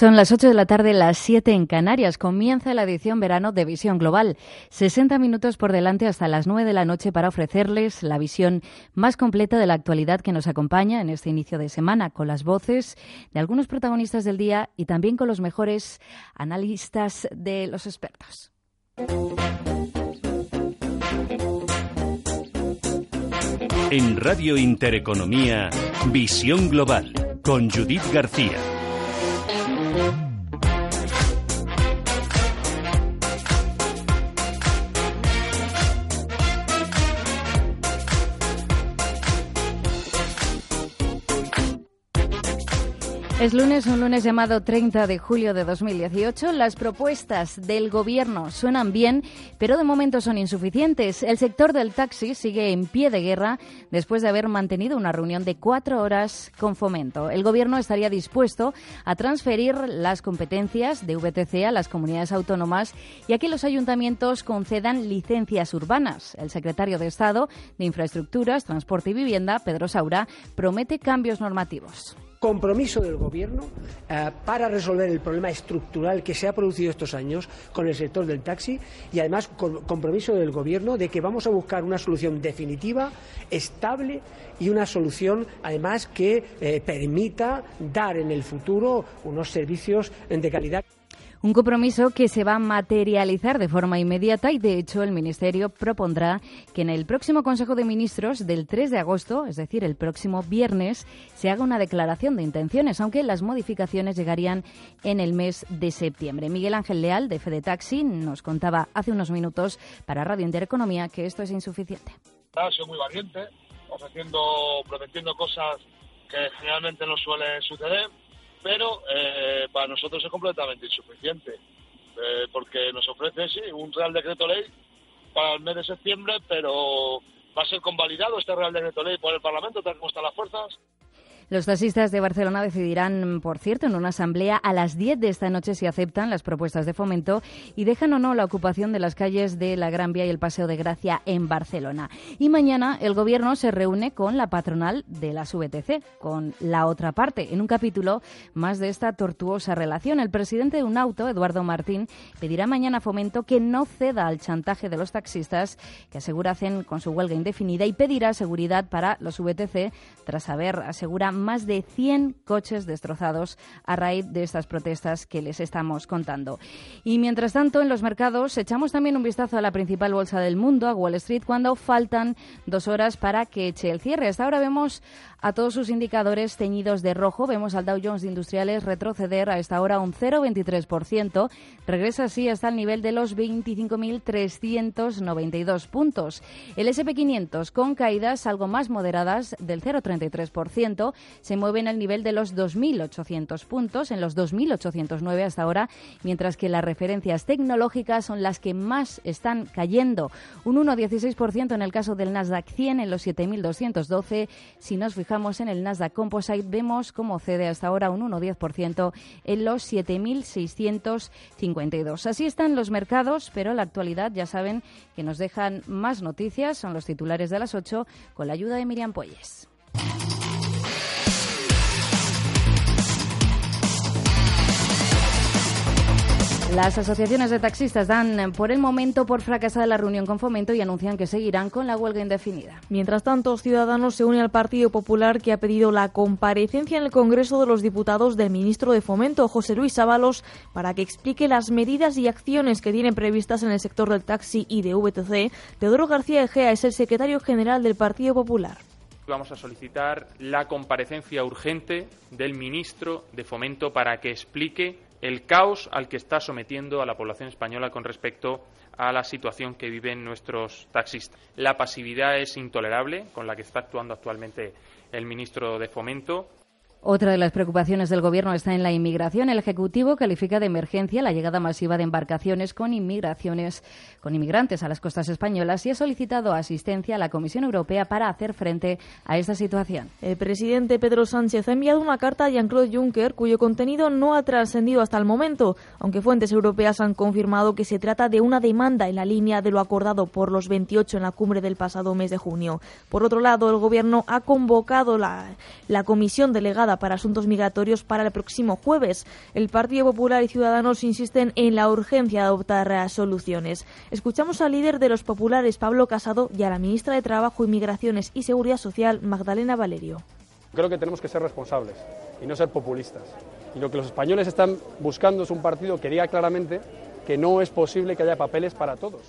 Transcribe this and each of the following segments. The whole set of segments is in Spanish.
Son las 8 de la tarde, las 7 en Canarias. Comienza la edición verano de Visión Global. 60 minutos por delante hasta las 9 de la noche para ofrecerles la visión más completa de la actualidad que nos acompaña en este inicio de semana, con las voces de algunos protagonistas del día y también con los mejores analistas de los expertos. En Radio Intereconomía, Visión Global, con Judith García. Thank you. Es lunes, un lunes llamado 30 de julio de 2018. Las propuestas del Gobierno suenan bien, pero de momento son insuficientes. El sector del taxi sigue en pie de guerra después de haber mantenido una reunión de cuatro horas con Fomento. El Gobierno estaría dispuesto a transferir las competencias de VTC a las comunidades autónomas y a que los ayuntamientos concedan licencias urbanas. El secretario de Estado de Infraestructuras, Transporte y Vivienda, Pedro Saura, promete cambios normativos compromiso del Gobierno eh, para resolver el problema estructural que se ha producido estos años con el sector del taxi y además compromiso del Gobierno de que vamos a buscar una solución definitiva, estable y una solución además que eh, permita dar en el futuro unos servicios de calidad. Un compromiso que se va a materializar de forma inmediata y, de hecho, el Ministerio propondrá que en el próximo Consejo de Ministros del 3 de agosto, es decir, el próximo viernes, se haga una declaración de intenciones, aunque las modificaciones llegarían en el mes de septiembre. Miguel Ángel Leal, de Fede Taxi, nos contaba hace unos minutos para Radio Intereconomía que esto es insuficiente. Ha sido muy valiente, ofreciendo, prometiendo cosas que generalmente no suelen suceder pero eh, para nosotros es completamente insuficiente, eh, porque nos ofrece, sí, un Real Decreto Ley para el mes de septiembre, pero va a ser convalidado este Real Decreto Ley por el Parlamento, tal como están las fuerzas. Los taxistas de Barcelona decidirán, por cierto, en una asamblea a las 10 de esta noche si aceptan las propuestas de fomento y dejan o no la ocupación de las calles de la Gran Vía y el Paseo de Gracia en Barcelona. Y mañana el Gobierno se reúne con la patronal de las VTC, con la otra parte, en un capítulo más de esta tortuosa relación. El presidente de un auto, Eduardo Martín, pedirá mañana fomento que no ceda al chantaje de los taxistas que asegura hacen con su huelga indefinida y pedirá seguridad para los VTC tras haber asegura más de 100 coches destrozados a raíz de estas protestas que les estamos contando. Y mientras tanto, en los mercados echamos también un vistazo a la principal bolsa del mundo, a Wall Street, cuando faltan dos horas para que eche el cierre. Hasta ahora vemos a todos sus indicadores teñidos de rojo. Vemos al Dow Jones de Industriales retroceder a esta hora un 0,23%. Regresa así hasta el nivel de los 25.392 puntos. El SP500 con caídas algo más moderadas del 0,33% se mueve en el nivel de los 2.800 puntos, en los 2.809 hasta ahora, mientras que las referencias tecnológicas son las que más están cayendo. Un 1,16% en el caso del Nasdaq 100 en los 7.212. Si nos fijamos en el Nasdaq Composite, vemos cómo cede hasta ahora un 1,10% en los 7.652. Así están los mercados, pero la actualidad ya saben que nos dejan más noticias. Son los titulares de las 8 con la ayuda de Miriam Puelles. Las asociaciones de taxistas dan por el momento por fracasada la reunión con Fomento y anuncian que seguirán con la huelga indefinida. Mientras tanto, Ciudadanos se une al Partido Popular que ha pedido la comparecencia en el Congreso de los Diputados del ministro de Fomento, José Luis Ábalos, para que explique las medidas y acciones que tienen previstas en el sector del taxi y de VTC. Teodoro García Egea es el secretario general del Partido Popular vamos a solicitar la comparecencia urgente del ministro de Fomento para que explique el caos al que está sometiendo a la población española con respecto a la situación que viven nuestros taxistas. La pasividad es intolerable con la que está actuando actualmente el ministro de Fomento otra de las preocupaciones del Gobierno está en la inmigración. El Ejecutivo califica de emergencia la llegada masiva de embarcaciones con inmigrantes a las costas españolas y ha solicitado asistencia a la Comisión Europea para hacer frente a esta situación. El presidente Pedro Sánchez ha enviado una carta a Jean-Claude Juncker cuyo contenido no ha trascendido hasta el momento, aunque fuentes europeas han confirmado que se trata de una demanda en la línea de lo acordado por los 28 en la cumbre del pasado mes de junio. Por otro lado, el Gobierno ha convocado la comisión delegada delegada para asuntos migratorios para el próximo jueves. El Partido Popular y Ciudadanos insisten en la urgencia de adoptar soluciones. Escuchamos al líder de los populares, Pablo Casado, y a la ministra de Trabajo, Inmigraciones y Seguridad Social, Magdalena Valerio. Creo que tenemos que ser responsables y no ser populistas. Y lo que los españoles están buscando es un partido que diga claramente que no es posible que haya papeles para todos.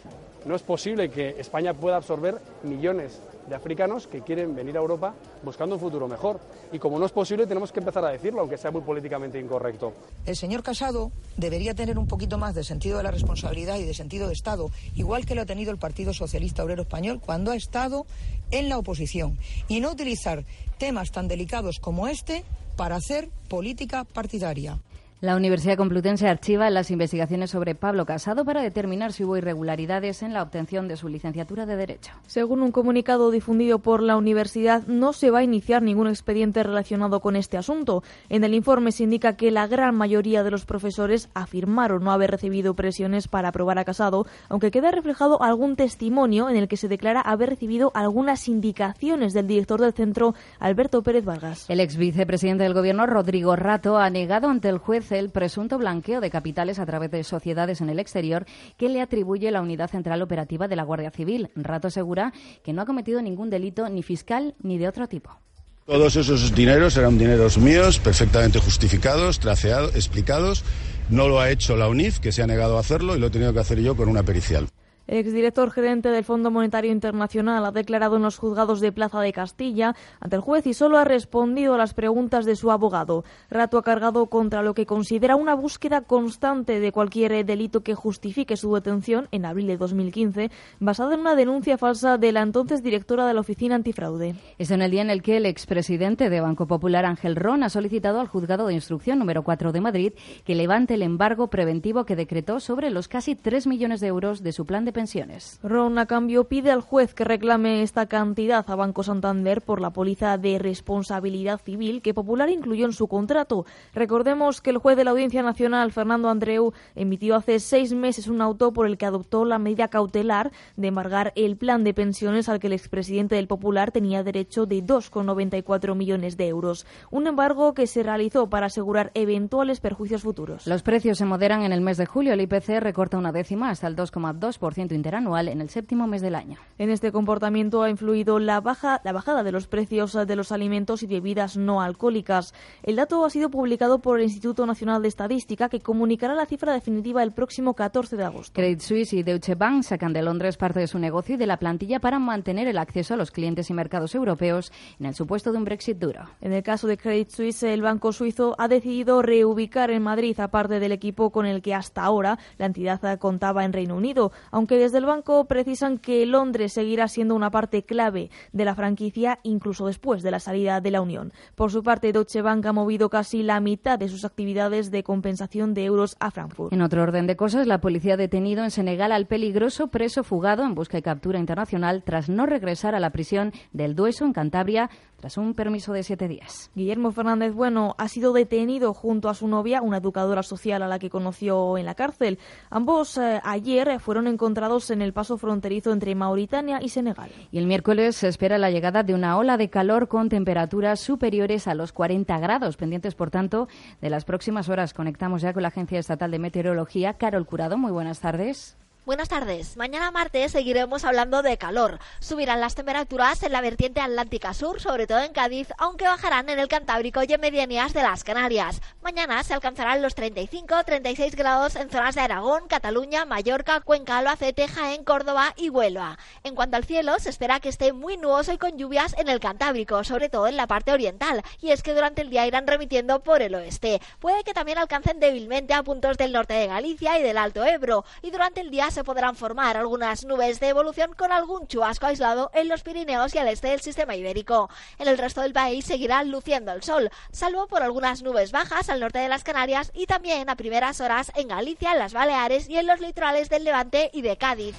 No es posible que España pueda absorber millones de africanos que quieren venir a Europa buscando un futuro mejor. Y como no es posible, tenemos que empezar a decirlo, aunque sea muy políticamente incorrecto. El señor Casado debería tener un poquito más de sentido de la responsabilidad y de sentido de Estado, igual que lo ha tenido el Partido Socialista Obrero Español cuando ha estado en la oposición, y no utilizar temas tan delicados como este para hacer política partidaria. La Universidad Complutense archiva las investigaciones sobre Pablo Casado para determinar si hubo irregularidades en la obtención de su licenciatura de Derecho. Según un comunicado difundido por la universidad, no se va a iniciar ningún expediente relacionado con este asunto. En el informe se indica que la gran mayoría de los profesores afirmaron no haber recibido presiones para aprobar a Casado, aunque queda reflejado algún testimonio en el que se declara haber recibido algunas indicaciones del director del centro, Alberto Pérez Vargas. El ex vicepresidente del Gobierno, Rodrigo Rato, ha negado ante el juez el presunto blanqueo de capitales a través de sociedades en el exterior que le atribuye la Unidad Central Operativa de la Guardia Civil. Rato asegura que no ha cometido ningún delito ni fiscal ni de otro tipo. Todos esos dineros eran dineros míos, perfectamente justificados, traceados, explicados. No lo ha hecho la UNIF, que se ha negado a hacerlo, y lo he tenido que hacer yo con una pericial. Exdirector gerente del Fondo Monetario Internacional ha declarado en los juzgados de Plaza de Castilla ante el juez y solo ha respondido a las preguntas de su abogado. Rato ha cargado contra lo que considera una búsqueda constante de cualquier delito que justifique su detención en abril de 2015, basada en una denuncia falsa de la entonces directora de la Oficina Antifraude. Es en el día en el que el expresidente de Banco Popular, Ángel Ron, ha solicitado al juzgado de instrucción número 4 de Madrid que levante el embargo preventivo que decretó sobre los casi 3 millones de euros de su plan de pensiones. Ron, a cambio, pide al juez que reclame esta cantidad a Banco Santander por la póliza de responsabilidad civil que Popular incluyó en su contrato. Recordemos que el juez de la Audiencia Nacional, Fernando Andreu, emitió hace seis meses un auto por el que adoptó la medida cautelar de embargar el plan de pensiones al que el expresidente del Popular tenía derecho de 2,94 millones de euros. Un embargo que se realizó para asegurar eventuales perjuicios futuros. Los precios se moderan en el mes de julio. El IPC recorta una décima hasta el 2,2% interanual en el séptimo mes del año. En este comportamiento ha influido la, baja, la bajada de los precios de los alimentos y bebidas no alcohólicas. El dato ha sido publicado por el Instituto Nacional de Estadística, que comunicará la cifra definitiva el próximo 14 de agosto. Credit Suisse y Deutsche Bank sacan de Londres parte de su negocio y de la plantilla para mantener el acceso a los clientes y mercados europeos en el supuesto de un Brexit duro. En el caso de Credit Suisse, el banco suizo ha decidido reubicar en Madrid a parte del equipo con el que hasta ahora la entidad contaba en Reino Unido, aunque desde el banco precisan que Londres seguirá siendo una parte clave de la franquicia incluso después de la salida de la Unión. Por su parte, Deutsche Bank ha movido casi la mitad de sus actividades de compensación de euros a Frankfurt. En otro orden de cosas, la policía ha detenido en Senegal al peligroso preso fugado en busca y captura internacional tras no regresar a la prisión del Dueso en Cantabria tras un permiso de siete días. Guillermo Fernández Bueno ha sido detenido junto a su novia, una educadora social a la que conoció en la cárcel. Ambos eh, ayer fueron encontrados en el paso fronterizo entre Mauritania y Senegal. Y el miércoles se espera la llegada de una ola de calor con temperaturas superiores a los 40 grados, pendientes, por tanto, de las próximas horas. Conectamos ya con la Agencia Estatal de Meteorología. Carol Curado, muy buenas tardes. Buenas tardes. Mañana martes seguiremos hablando de calor. Subirán las temperaturas en la vertiente atlántica sur, sobre todo en Cádiz, aunque bajarán en el Cantábrico y en medianías de las Canarias. Mañana se alcanzarán los 35-36 grados en zonas de Aragón, Cataluña, Mallorca, Cuenca, Albacete, Jaén, Córdoba y Huelva. En cuanto al cielo, se espera que esté muy nuboso y con lluvias en el Cantábrico, sobre todo en la parte oriental, y es que durante el día irán remitiendo por el oeste. Puede que también alcancen débilmente a puntos del norte de Galicia y del Alto Ebro, y durante el día se podrán formar algunas nubes de evolución con algún chubasco aislado en los Pirineos y al este del sistema ibérico. En el resto del país seguirá luciendo el sol, salvo por algunas nubes bajas al norte de las Canarias y también a primeras horas en Galicia, en las Baleares y en los litorales del Levante y de Cádiz.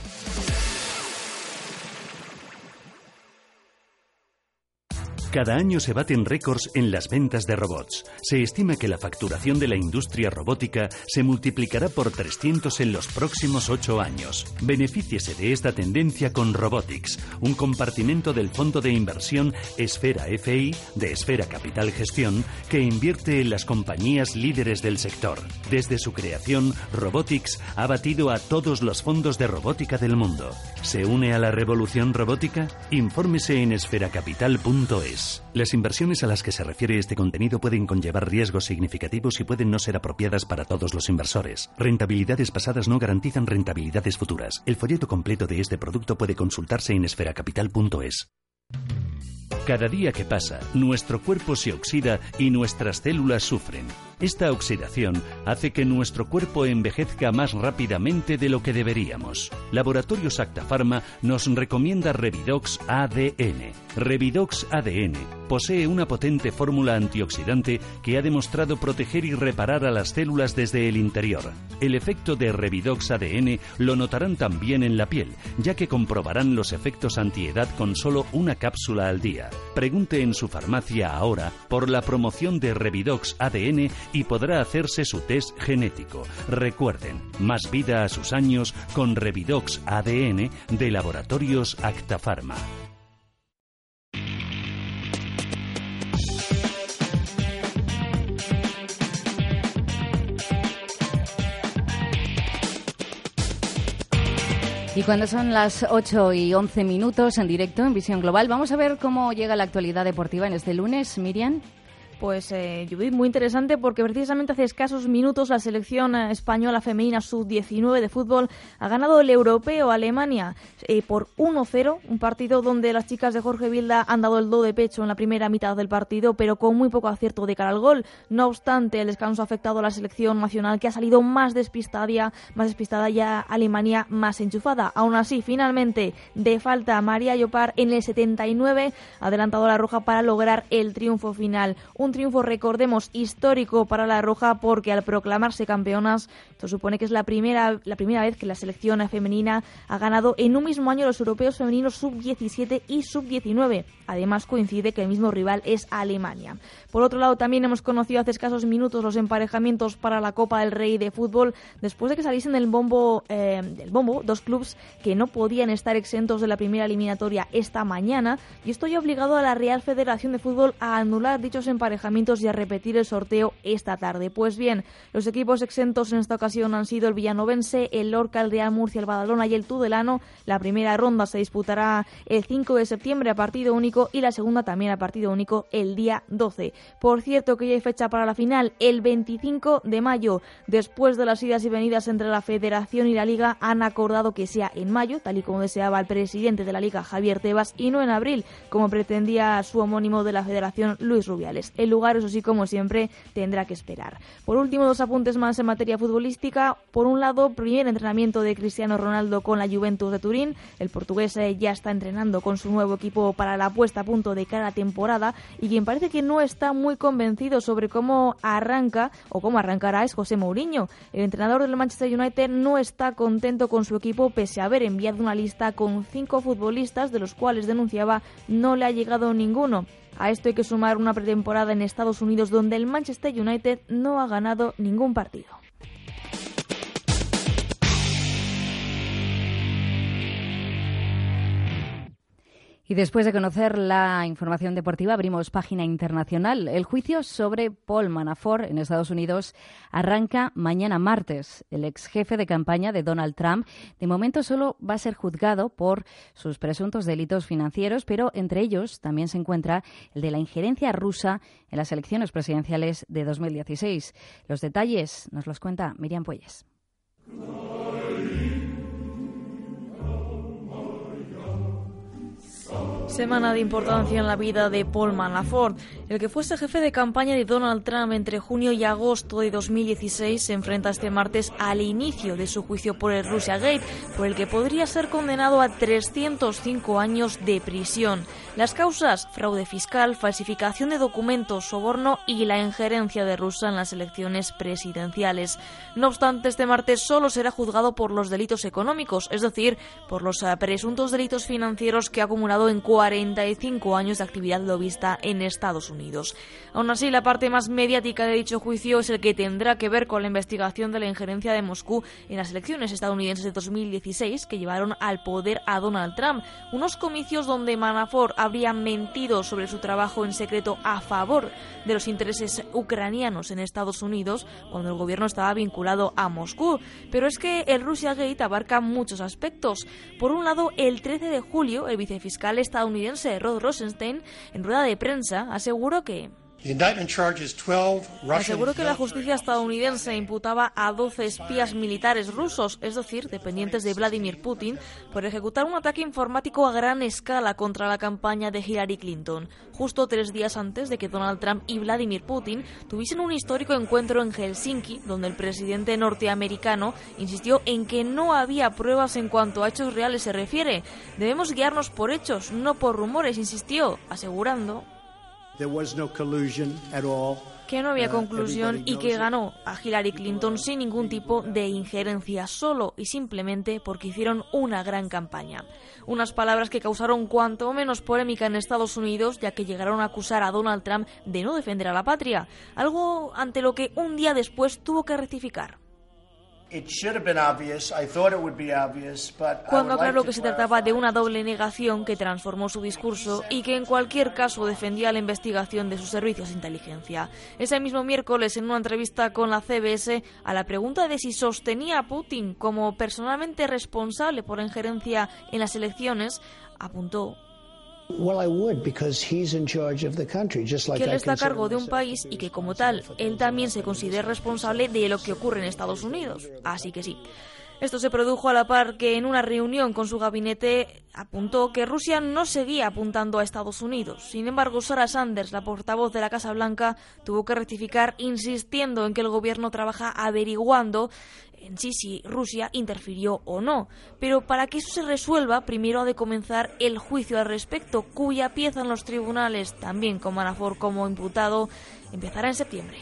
Cada año se baten récords en las ventas de robots. Se estima que la facturación de la industria robótica se multiplicará por 300 en los próximos 8 años. Benefíciese de esta tendencia con Robotics, un compartimento del fondo de inversión Esfera FI de Esfera Capital Gestión que invierte en las compañías líderes del sector. Desde su creación, Robotics ha batido a todos los fondos de robótica del mundo. ¿Se une a la revolución robótica? Infórmese en esferacapital.es. Las inversiones a las que se refiere este contenido pueden conllevar riesgos significativos y pueden no ser apropiadas para todos los inversores. Rentabilidades pasadas no garantizan rentabilidades futuras. El folleto completo de este producto puede consultarse en esferacapital.es. Cada día que pasa, nuestro cuerpo se oxida y nuestras células sufren. Esta oxidación hace que nuestro cuerpo envejezca más rápidamente de lo que deberíamos. Laboratorios Acta Pharma nos recomienda Revidox ADN. Revidox ADN posee una potente fórmula antioxidante que ha demostrado proteger y reparar a las células desde el interior. El efecto de Revidox ADN lo notarán también en la piel, ya que comprobarán los efectos antiedad con solo una cápsula al día. Pregunte en su farmacia ahora por la promoción de Revidox ADN y podrá hacerse su test genético. Recuerden, más vida a sus años con Revidox ADN de Laboratorios Acta Y cuando son las 8 y 11 minutos en directo en Visión Global, vamos a ver cómo llega la actualidad deportiva en este lunes, Miriam. Pues eh, Judith, muy interesante porque precisamente hace escasos minutos la selección eh, española femenina sub-19 de fútbol ha ganado el europeo Alemania eh, por 1-0, un partido donde las chicas de Jorge Vilda han dado el do de pecho en la primera mitad del partido, pero con muy poco acierto de cara al gol. No obstante, el descanso ha afectado a la selección nacional que ha salido más despistada, más despistada ya Alemania más enchufada. Aún así, finalmente, de falta María Llopar en el 79 ha adelantado la roja para lograr el triunfo final. Un triunfo, recordemos, histórico para la Roja porque al proclamarse campeonas, esto supone que es la primera, la primera vez que la selección femenina ha ganado en un mismo año los europeos femeninos sub-17 y sub-19. Además coincide que el mismo rival es Alemania. Por otro lado, también hemos conocido hace escasos minutos los emparejamientos para la Copa del Rey de Fútbol después de que saliesen del bombo, eh, del bombo dos clubes que no podían estar exentos de la primera eliminatoria esta mañana y esto ya ha obligado a la Real Federación de Fútbol a anular dichos emparejamientos y a repetir el sorteo esta tarde. Pues bien, los equipos exentos en esta ocasión han sido el Villanovense, el Lorca, el Real Murcia, el Badalona y el Tudelano. La primera ronda se disputará el 5 de septiembre a partido único y la segunda también a partido único el día 12. Por cierto que ya hay fecha para la final, el 25 de mayo. Después de las idas y venidas entre la Federación y la Liga, han acordado que sea en mayo, tal y como deseaba el presidente de la Liga, Javier Tebas, y no en abril, como pretendía su homónimo de la Federación, Luis Rubiales. El lugar, eso sí, como siempre, tendrá que esperar. Por último, dos apuntes más en materia futbolística. Por un lado, primer entrenamiento de Cristiano Ronaldo con la Juventus de Turín. El portugués eh, ya está entrenando con su nuevo equipo para la puesta a punto de cara a temporada y quien parece que no está muy convencido sobre cómo arranca o cómo arrancará es José Mourinho. El entrenador del Manchester United no está contento con su equipo pese a haber enviado una lista con cinco futbolistas de los cuales denunciaba no le ha llegado ninguno. A esto hay que sumar una pretemporada en Estados Unidos donde el Manchester United no ha ganado ningún partido. Y después de conocer la información deportiva, abrimos página internacional. El juicio sobre Paul Manafort en Estados Unidos arranca mañana martes. El ex jefe de campaña de Donald Trump, de momento solo va a ser juzgado por sus presuntos delitos financieros, pero entre ellos también se encuentra el de la injerencia rusa en las elecciones presidenciales de 2016. Los detalles nos los cuenta Miriam Puelles. Semana de importancia en la vida de Paul Manafort. El que fuese jefe de campaña de Donald Trump entre junio y agosto de 2016 se enfrenta este martes al inicio de su juicio por el Russia Gate, por el que podría ser condenado a 305 años de prisión. Las causas, fraude fiscal, falsificación de documentos, soborno y la injerencia de Rusia en las elecciones presidenciales. No obstante, este martes solo será juzgado por los delitos económicos, es decir, por los eh, presuntos delitos financieros que ha acumulado en cuatro 45 años de actividad lobista en Estados Unidos. Aún así, la parte más mediática de dicho juicio es el que tendrá que ver con la investigación de la injerencia de Moscú en las elecciones estadounidenses de 2016 que llevaron al poder a Donald Trump, unos comicios donde Manafort habría mentido sobre su trabajo en secreto a favor de los intereses ucranianos en Estados Unidos cuando el gobierno estaba vinculado a Moscú. Pero es que el Russia Gate abarca muchos aspectos. Por un lado, el 13 de julio, el vicefiscal estadounidense Rod Rosenstein, en rueda de prensa, aseguró que Aseguró que la justicia estadounidense imputaba a 12 espías militares rusos, es decir, dependientes de Vladimir Putin, por ejecutar un ataque informático a gran escala contra la campaña de Hillary Clinton, justo tres días antes de que Donald Trump y Vladimir Putin tuviesen un histórico encuentro en Helsinki, donde el presidente norteamericano insistió en que no había pruebas en cuanto a hechos reales se refiere. Debemos guiarnos por hechos, no por rumores, insistió, asegurando que no había uh, conclusión y que ganó a Hillary Clinton sin ningún tipo de injerencia, solo y simplemente porque hicieron una gran campaña. Unas palabras que causaron cuanto menos polémica en Estados Unidos, ya que llegaron a acusar a Donald Trump de no defender a la patria, algo ante lo que un día después tuvo que rectificar. Cuando aclaró que se trataba de una doble negación que transformó su discurso y que en cualquier caso defendía la investigación de sus servicios de inteligencia. Ese mismo miércoles, en una entrevista con la CBS, a la pregunta de si sostenía a Putin como personalmente responsable por la injerencia en las elecciones, apuntó que él está a cargo de un país y que como tal, él también se considera responsable de lo que ocurre en Estados Unidos. Así que sí. Esto se produjo a la par que en una reunión con su gabinete apuntó que Rusia no seguía apuntando a Estados Unidos. Sin embargo, Sarah Sanders, la portavoz de la Casa Blanca, tuvo que rectificar insistiendo en que el gobierno trabaja averiguando en sí si Rusia interfirió o no. Pero para que eso se resuelva, primero ha de comenzar el juicio al respecto, cuya pieza en los tribunales, también con Manafort como imputado, empezará en septiembre.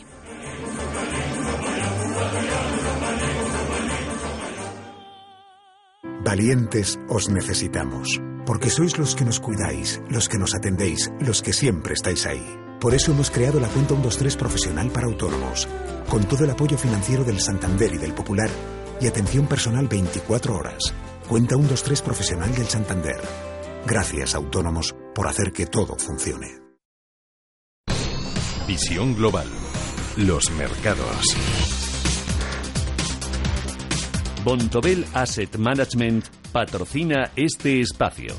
Valientes os necesitamos, porque sois los que nos cuidáis, los que nos atendéis, los que siempre estáis ahí. Por eso hemos creado la cuenta 123 profesional para autónomos, con todo el apoyo financiero del Santander y del Popular y atención personal 24 horas. Cuenta 123 profesional del Santander. Gracias, autónomos, por hacer que todo funcione. Visión global. Los mercados. Bontobel Asset Management patrocina este espacio.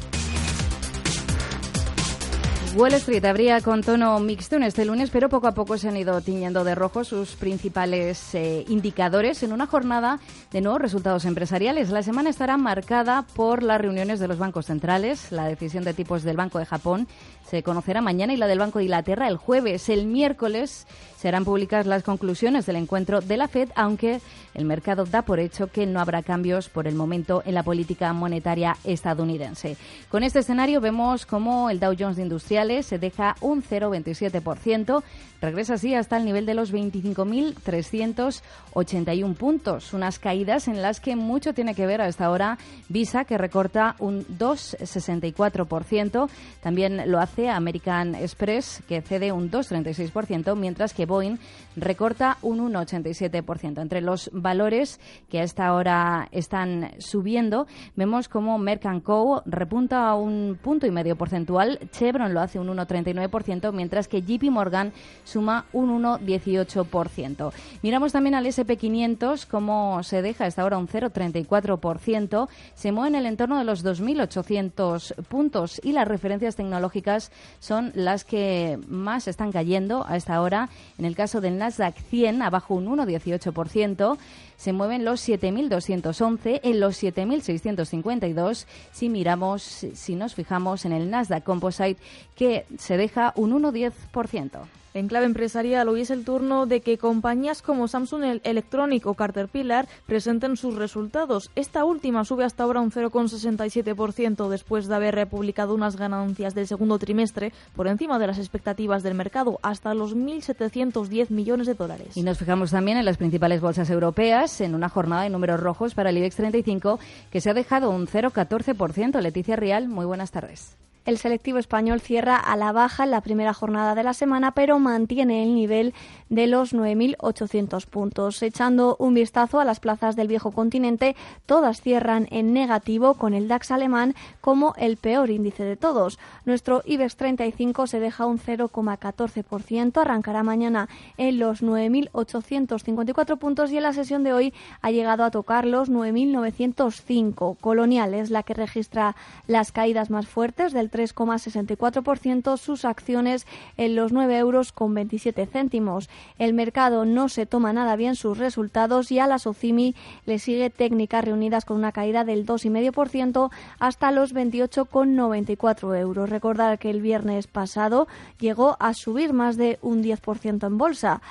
Wall Street abría con tono mixto en este lunes, pero poco a poco se han ido tiñendo de rojo sus principales eh, indicadores en una jornada de nuevos resultados empresariales. La semana estará marcada por las reuniones de los bancos centrales, la decisión de tipos del Banco de Japón se conocerá mañana y la del Banco de Inglaterra el jueves. El miércoles serán públicas las conclusiones del encuentro de la Fed, aunque el mercado da por hecho que no habrá cambios por el momento en la política monetaria estadounidense. Con este escenario vemos cómo el Dow Jones de Industriales se deja un 0,27%, regresa así hasta el nivel de los 25.381 puntos, unas caídas en las que mucho tiene que ver a esta hora Visa, que recorta un 2,64%, también lo hace American Express, que cede un 2,36%, mientras que Boeing recorta un 1,87%. Entre los valores que a esta hora están subiendo, vemos como Merck Co. repunta un punto y medio porcentual, Chevron lo hace un 1,39%, mientras que JP Morgan suma un 1,18%. Miramos también al SP500, como se deja a esta hora un 0,34%, se mueve en el entorno de los 2.800 puntos y las referencias tecnológicas son las que más están cayendo a esta hora. En el caso del Nasdaq 100, abajo un 1,18%, se mueven los 7.211 en los 7.652 si miramos, si nos fijamos en el Nasdaq Composite, que se deja un 1,10%. En clave empresarial, hoy es el turno de que compañías como Samsung Electronic o Caterpillar presenten sus resultados. Esta última sube hasta ahora un 0,67% después de haber republicado unas ganancias del segundo trimestre por encima de las expectativas del mercado, hasta los 1.710 millones de dólares. Y nos fijamos también en las principales bolsas europeas, en una jornada de números rojos para el IBEX 35, que se ha dejado un 0,14%. Leticia Real, muy buenas tardes. El selectivo español cierra a la baja en la primera jornada de la semana, pero mantiene el nivel de los 9.800 puntos. Echando un vistazo a las plazas del viejo continente, todas cierran en negativo, con el DAX alemán como el peor índice de todos. Nuestro IBEX 35 se deja un 0,14%, arrancará mañana en los 9.854 puntos y en la sesión de hoy ha llegado a tocar los 9.905. Colonial es la que registra las caídas más fuertes del 3,64%, sus acciones en los 9 euros con 27 céntimos. El mercado no se toma nada bien sus resultados y a la Socimi le sigue técnicas reunidas con una caída del 2,5% hasta los 28,94 euros. Recordar que el viernes pasado llegó a subir más de un 10% en bolsa.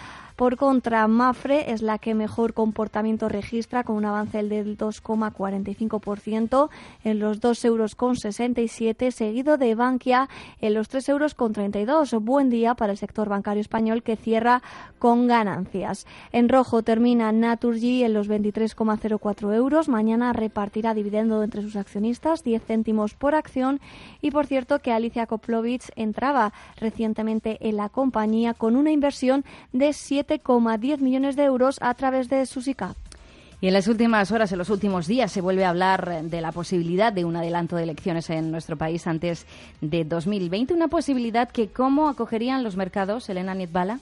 Por contra, Mafre es la que mejor comportamiento registra con un avance del 2,45% en los 2,67 euros, seguido de Bankia en los 3,32 euros. Buen día para el sector bancario español que cierra con ganancias. En rojo termina Naturgy en los 23,04 euros. Mañana repartirá dividendo entre sus accionistas 10 céntimos por acción. Y por cierto que Alicia Koplovich entraba recientemente en la compañía con una inversión de 7 7,10 millones de euros a través de SUSICAP. Y en las últimas horas, en los últimos días, se vuelve a hablar de la posibilidad de un adelanto de elecciones en nuestro país antes de 2020. Una posibilidad que, ¿cómo acogerían los mercados, Elena Nietbala?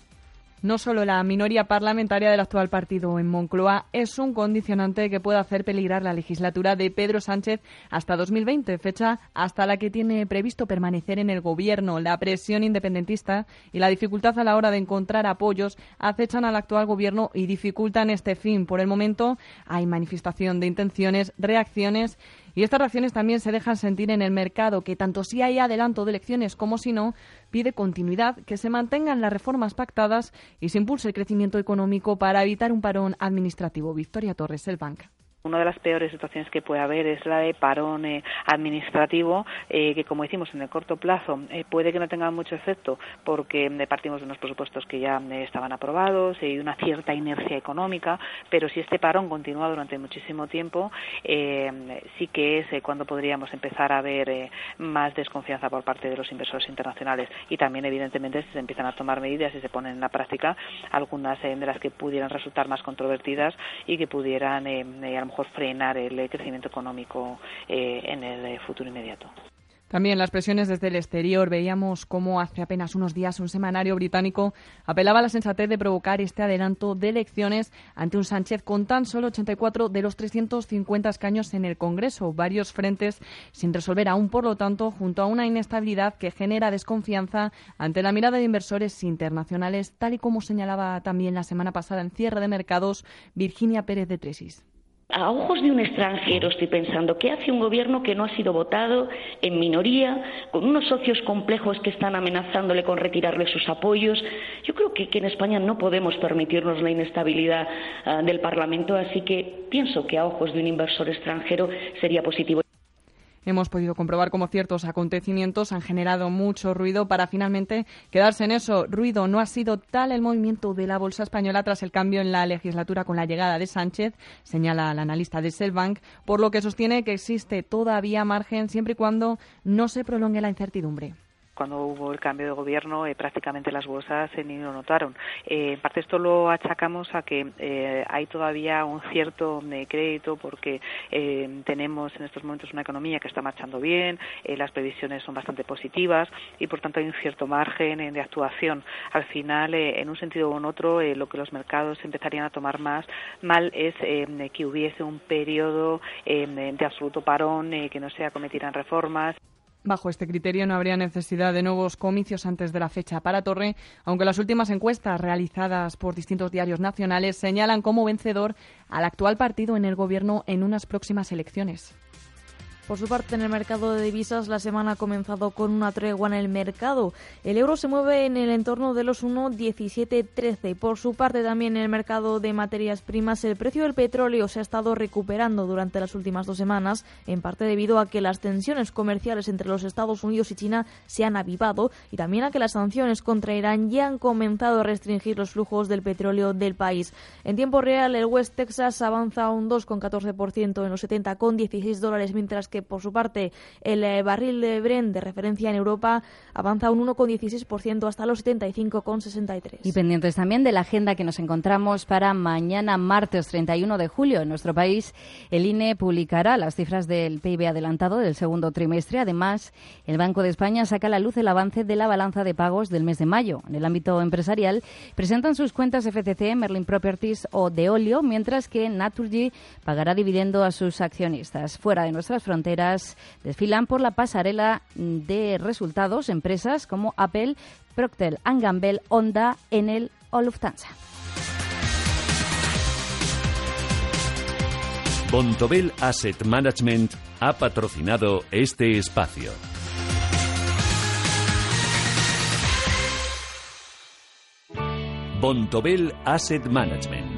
No solo la minoría parlamentaria del actual partido en Moncloa es un condicionante que puede hacer peligrar la legislatura de Pedro Sánchez hasta 2020, fecha hasta la que tiene previsto permanecer en el gobierno. La presión independentista y la dificultad a la hora de encontrar apoyos acechan al actual gobierno y dificultan este fin. Por el momento hay manifestación de intenciones, reacciones y estas reacciones también se dejan sentir en el mercado, que tanto si hay adelanto de elecciones como si no, pide continuidad, que se mantengan las reformas pactadas y se impulse el crecimiento económico para evitar un parón administrativo. Victoria Torres, el Banca. Una de las peores situaciones que puede haber es la de parón eh, administrativo, eh, que como decimos en el corto plazo eh, puede que no tenga mucho efecto porque partimos de unos presupuestos que ya estaban aprobados y una cierta inercia económica, pero si este parón continúa durante muchísimo tiempo, sí que es cuando podríamos empezar a ver más desconfianza por parte de los inversores internacionales. Y también evidentemente si se empiezan a tomar medidas y se ponen en la práctica algunas de las que pudieran resultar más controvertidas y que pudieran a lo mejor frenar el crecimiento económico eh, en el eh, futuro inmediato. También las presiones desde el exterior. Veíamos cómo hace apenas unos días un semanario británico apelaba a la sensatez de provocar este adelanto de elecciones ante un Sánchez con tan solo 84 de los 350 escaños en el Congreso. Varios frentes sin resolver aún, por lo tanto, junto a una inestabilidad que genera desconfianza ante la mirada de inversores internacionales, tal y como señalaba también la semana pasada en cierre de mercados Virginia Pérez de Tresis. A ojos de un extranjero estoy pensando, ¿qué hace un gobierno que no ha sido votado en minoría, con unos socios complejos que están amenazándole con retirarle sus apoyos? Yo creo que, en España no podemos permitirnos la inestabilidad ah, del Parlamento, así que pienso que a ojos de un inversor extranjero sería positivo hemos podido comprobar cómo ciertos acontecimientos han generado mucho ruido para finalmente quedarse en eso. Ruido no ha sido tal el movimiento de la bolsa española tras el cambio en la legislatura con la llegada de Sánchez, señala el analista de Selbank, por lo que sostiene que existe todavía margen siempre y cuando no se prolongue la incertidumbre cuando hubo el cambio de gobierno eh, prácticamente las bolsas ni lo notaron. Eh, en parte esto lo achacamos a que eh, hay todavía un cierto crédito porque tenemos en estos momentos una economía que está marchando bien, las previsiones son bastante positivas y por tanto hay un cierto margen de actuación. Al final, en un sentido u otro, lo que los mercados empezarían a tomar más mal es que hubiese un periodo de absoluto parón, que no se acometieran reformas. Bajo este criterio no habría necesidad de nuevos comicios antes de la fecha para Torre, aunque las últimas encuestas realizadas por distintos diarios nacionales señalan como vencedor al actual partido en el gobierno en unas próximas elecciones. Por su parte, en el mercado de divisas, la semana ha comenzado con una tregua en el mercado. El euro se mueve en el entorno de los 1,1713. Por su parte, también en el mercado de materias primas, el precio del petróleo se ha estado recuperando durante las últimas dos semanas, en parte debido a que las tensiones comerciales entre los Estados Unidos y China se han avivado y también a que las sanciones contra Irán ya han comenzado a restringir los flujos del petróleo del país. En tiempo real, el West Texas avanza un 2,14% en los 70,16 dólares, mientras que que por su parte el eh, barril de Brent de referencia en Europa avanza un 1,16% hasta los 75,63. Y pendientes también de la agenda que nos encontramos para mañana martes 31 de julio en nuestro país, el INE publicará las cifras del PIB adelantado del segundo trimestre. Además, el Banco de España saca a la luz el avance de la balanza de pagos del mes de mayo. En el ámbito empresarial, presentan sus cuentas FCC, Merlin Properties o Deolio, mientras que Naturgy pagará dividendo a sus accionistas. Fuera de nuestras fronteras, desfilan por la pasarela de resultados empresas como Apple, Procter Gamble, Honda, Enel o Lufthansa. Bontobel Asset Management ha patrocinado este espacio. Bontobel Asset Management.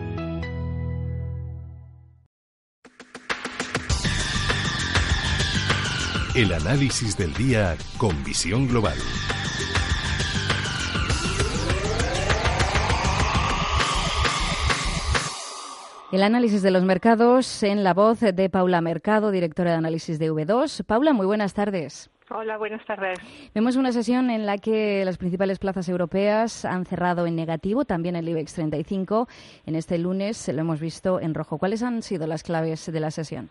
El análisis del día con visión global. El análisis de los mercados en la voz de Paula Mercado, directora de análisis de V2. Paula, muy buenas tardes. Hola, buenas tardes. Vemos una sesión en la que las principales plazas europeas han cerrado en negativo, también el IBEX 35. En este lunes lo hemos visto en rojo. ¿Cuáles han sido las claves de la sesión?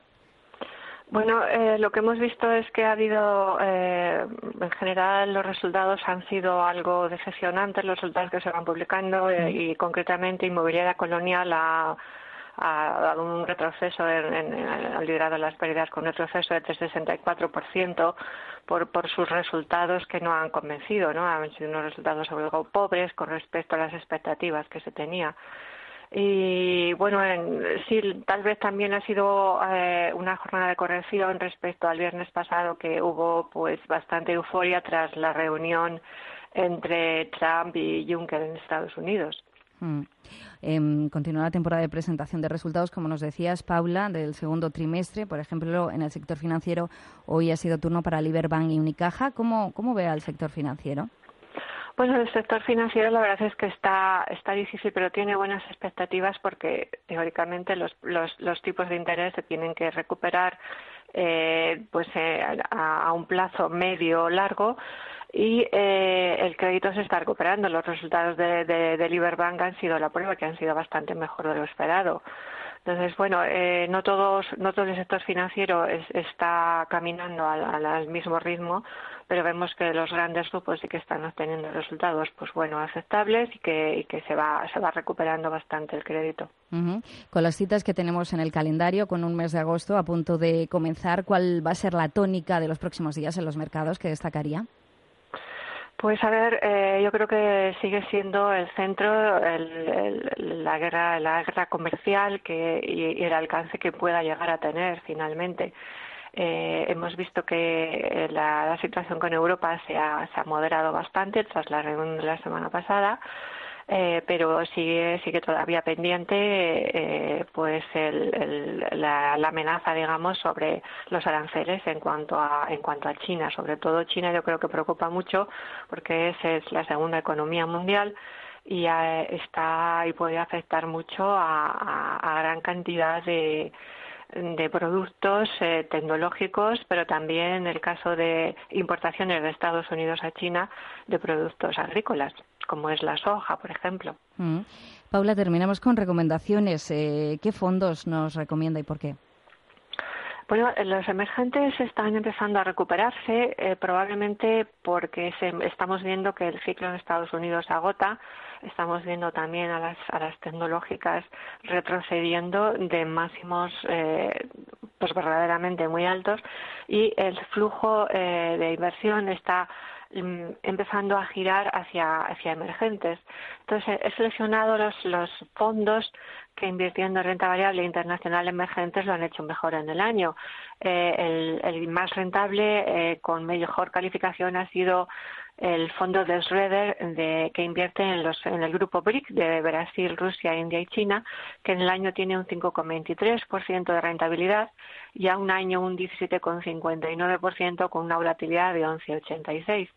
Bueno, eh, lo que hemos visto es que ha habido, eh, en general, los resultados han sido algo decepcionantes, los resultados que se van publicando eh, y concretamente Inmobiliaria Colonial ha, dado un retroceso, en, en, ha liderado las pérdidas con un retroceso de 364% por, por sus resultados que no han convencido, ¿no? Han sido unos resultados algo pobres con respecto a las expectativas que se tenía. Y bueno, sí, tal vez también ha sido eh, una jornada de corrección respecto al viernes pasado que hubo pues bastante euforia tras la reunión entre Trump y Juncker en Estados Unidos. Mm. Eh, continúa la temporada de presentación de resultados, como nos decías, Paula, del segundo trimestre. Por ejemplo, en el sector financiero, hoy ha sido turno para Liberbank y Unicaja. ¿Cómo, cómo ve al sector financiero? Bueno, el sector financiero la verdad es que está, está difícil, pero tiene buenas expectativas porque teóricamente los, los, los tipos de interés se tienen que recuperar eh, pues eh, a, un plazo medio o largo y eh, el crédito se está recuperando. Los resultados de, de, de Liberbank han sido la prueba, que han sido bastante mejor de lo esperado. Entonces, bueno, eh, no todos, no todo el sector financiero está caminando al, al, mismo ritmo, pero vemos que los grandes grupos sí que están obteniendo resultados, pues bueno, aceptables y que, y que se va, se va recuperando bastante el crédito. Con las citas que tenemos en el calendario, con un mes de agosto a punto de comenzar, ¿cuál va a ser la tónica de los próximos días en los mercados que destacaría? Pues a ver, eh, yo creo que sigue siendo el centro el, el, la guerra, la guerra comercial que, y, el alcance que pueda llegar a tener finalmente. Eh, hemos visto que la, la, situación con Europa se ha, moderado bastante tras la reunión de la semana pasada eh, pero sigue sigue todavía pendiente eh, pues el, la, la, amenaza digamos sobre los aranceles en cuanto a en cuanto a China sobre todo China yo creo que preocupa mucho porque es, es la segunda economía mundial y eh, está y puede afectar mucho a, gran cantidad de de productos eh, tecnológicos, pero también en el caso de importaciones de Estados Unidos a China de productos agrícolas, como es la soja, por ejemplo. Mm. Paula, terminamos con recomendaciones. Eh, ¿Qué fondos nos recomienda y por qué? Bueno, los emergentes están empezando a recuperarse, eh, probablemente porque se, estamos viendo que el ciclo en Estados Unidos agota. Estamos viendo también a las, a las tecnológicas retrocediendo de máximos eh, pues verdaderamente muy altos. Y el flujo eh, de inversión está empezando a girar hacia, hacia emergentes. Entonces, he seleccionado los, los fondos que invirtiendo en renta variable internacional emergentes lo han hecho mejor en el año. Eh, el, más rentable, eh, con mejor calificación, ha sido el fondo de Schroeder de, que invierte en, los, en el grupo BRIC de Brasil, Rusia, India y China, que en el año tiene un 5,23% de rentabilidad y a un año un 17,59% con una volatilidad de 11,86%.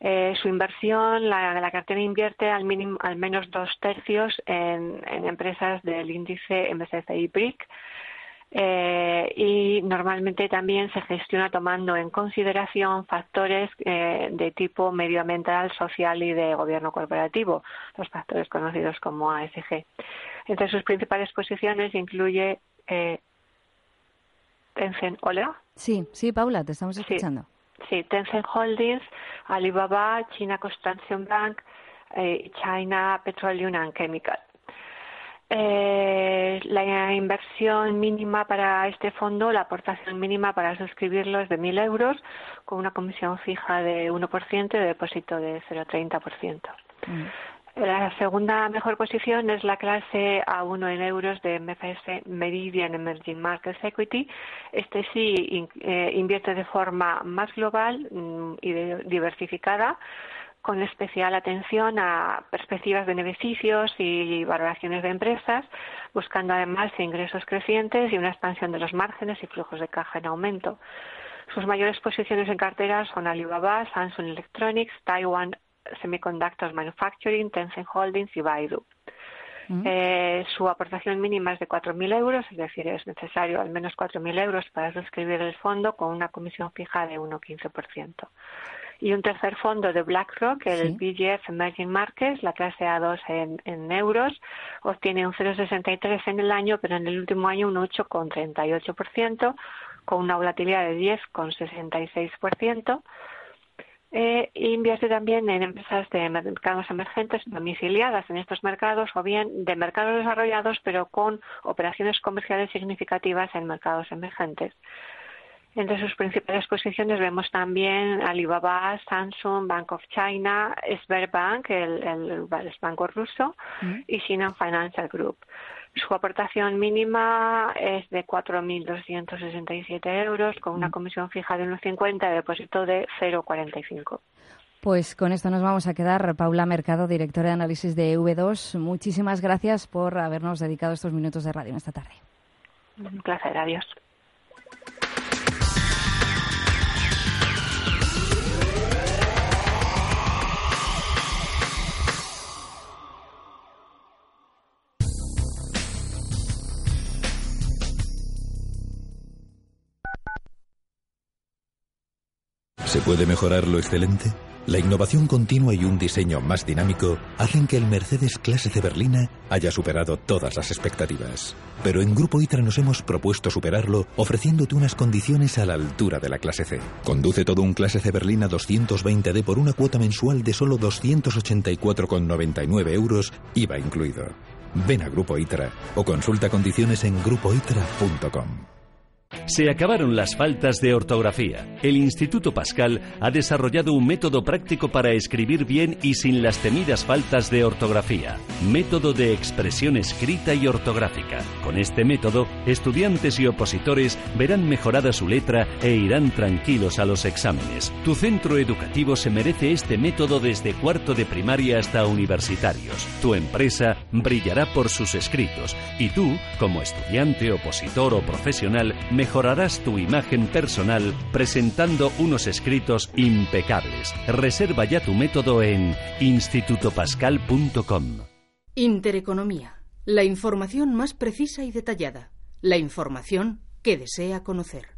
Eh, su inversión, la, la cartera invierte al, mínimo, al menos dos tercios en, en empresas del índice MSCI BRIC, eh, y normalmente también se gestiona tomando en consideración factores eh, de tipo medioambiental, social y de gobierno corporativo, los factores conocidos como ASG. Entre sus principales posiciones incluye eh, Tencent. ¿Hola? Sí, sí, Paula, te estamos escuchando. Sí, Tencent Holdings, Alibaba, China Construction Bank, eh, China Petroleum and Chemical. Eh, la inversión mínima para este fondo, la aportación mínima para suscribirlo es de 1.000 euros, con una comisión fija de 1% y de depósito de 0,30%. Mm. La segunda mejor posición es la clase A1 en euros de MFS Meridian Emerging Markets Equity. Este sí eh, invierte de forma más global mm, y diversificada con especial atención a perspectivas de beneficios y valoraciones de empresas, buscando además ingresos crecientes y una expansión de los márgenes y flujos de caja en aumento. Sus mayores posiciones en cartera son Alibaba, Samsung Electronics, Taiwan Semiconductors Manufacturing, Tencent Holdings y Baidu. Mm. Eh, su aportación mínima es de 4.000 euros, es decir, es necesario al menos 4.000 euros para suscribir el fondo con una comisión fija de 1,15% y un tercer fondo de BlackRock, el BGF Emerging Markets, la clase A2 en, en euros, obtiene un 0,63 en el año, pero en el último año un 8,38%, con una volatilidad de 10,66%. Eh, invierte también en empresas de mercados emergentes domiciliadas en estos mercados o bien de mercados desarrollados pero con operaciones comerciales significativas en mercados emergentes. Entre sus principales posiciones vemos también Alibaba, Samsung, Bank of China, Sberbank, el, el, banco ruso, mm. y China Financial Group. Su aportación mínima es de 4.267 euros, con una mm. comisión fija de 1,50 y depósito de 0,45. Pues con esto nos vamos a quedar. Paula Mercado, directora de análisis de V2, muchísimas gracias por habernos dedicado estos minutos de radio en esta tarde. Un placer, adiós. Puede mejorar lo excelente? La innovación continua y un diseño más dinámico hacen que el Mercedes Clase C Berlina haya superado todas las expectativas. Pero en Grupo ITRA nos hemos propuesto superarlo ofreciéndote unas condiciones a la altura de la Clase C. Conduce todo un Clase C Berlina 220D por una cuota mensual de solo 284,99 euros, IVA incluido. Ven a Grupo ITRA o consulta condiciones en grupoitra.com. Se acabaron las faltas de ortografía. El Instituto Pascal ha desarrollado un método práctico para escribir bien y sin las temidas faltas de ortografía. Método de expresión escrita y ortográfica. Con este método, estudiantes y opositores verán mejorada su letra e irán tranquilos a los exámenes. Tu centro educativo se merece este método desde cuarto de primaria hasta universitarios. Tu empresa brillará por sus escritos y tú, como estudiante, opositor o profesional, mejorarás tu imagen personal presentando unos escritos impecables. Reserva ya tu método en institutopascal.com. Intereconomía. La información más precisa y detallada. La información que desea conocer.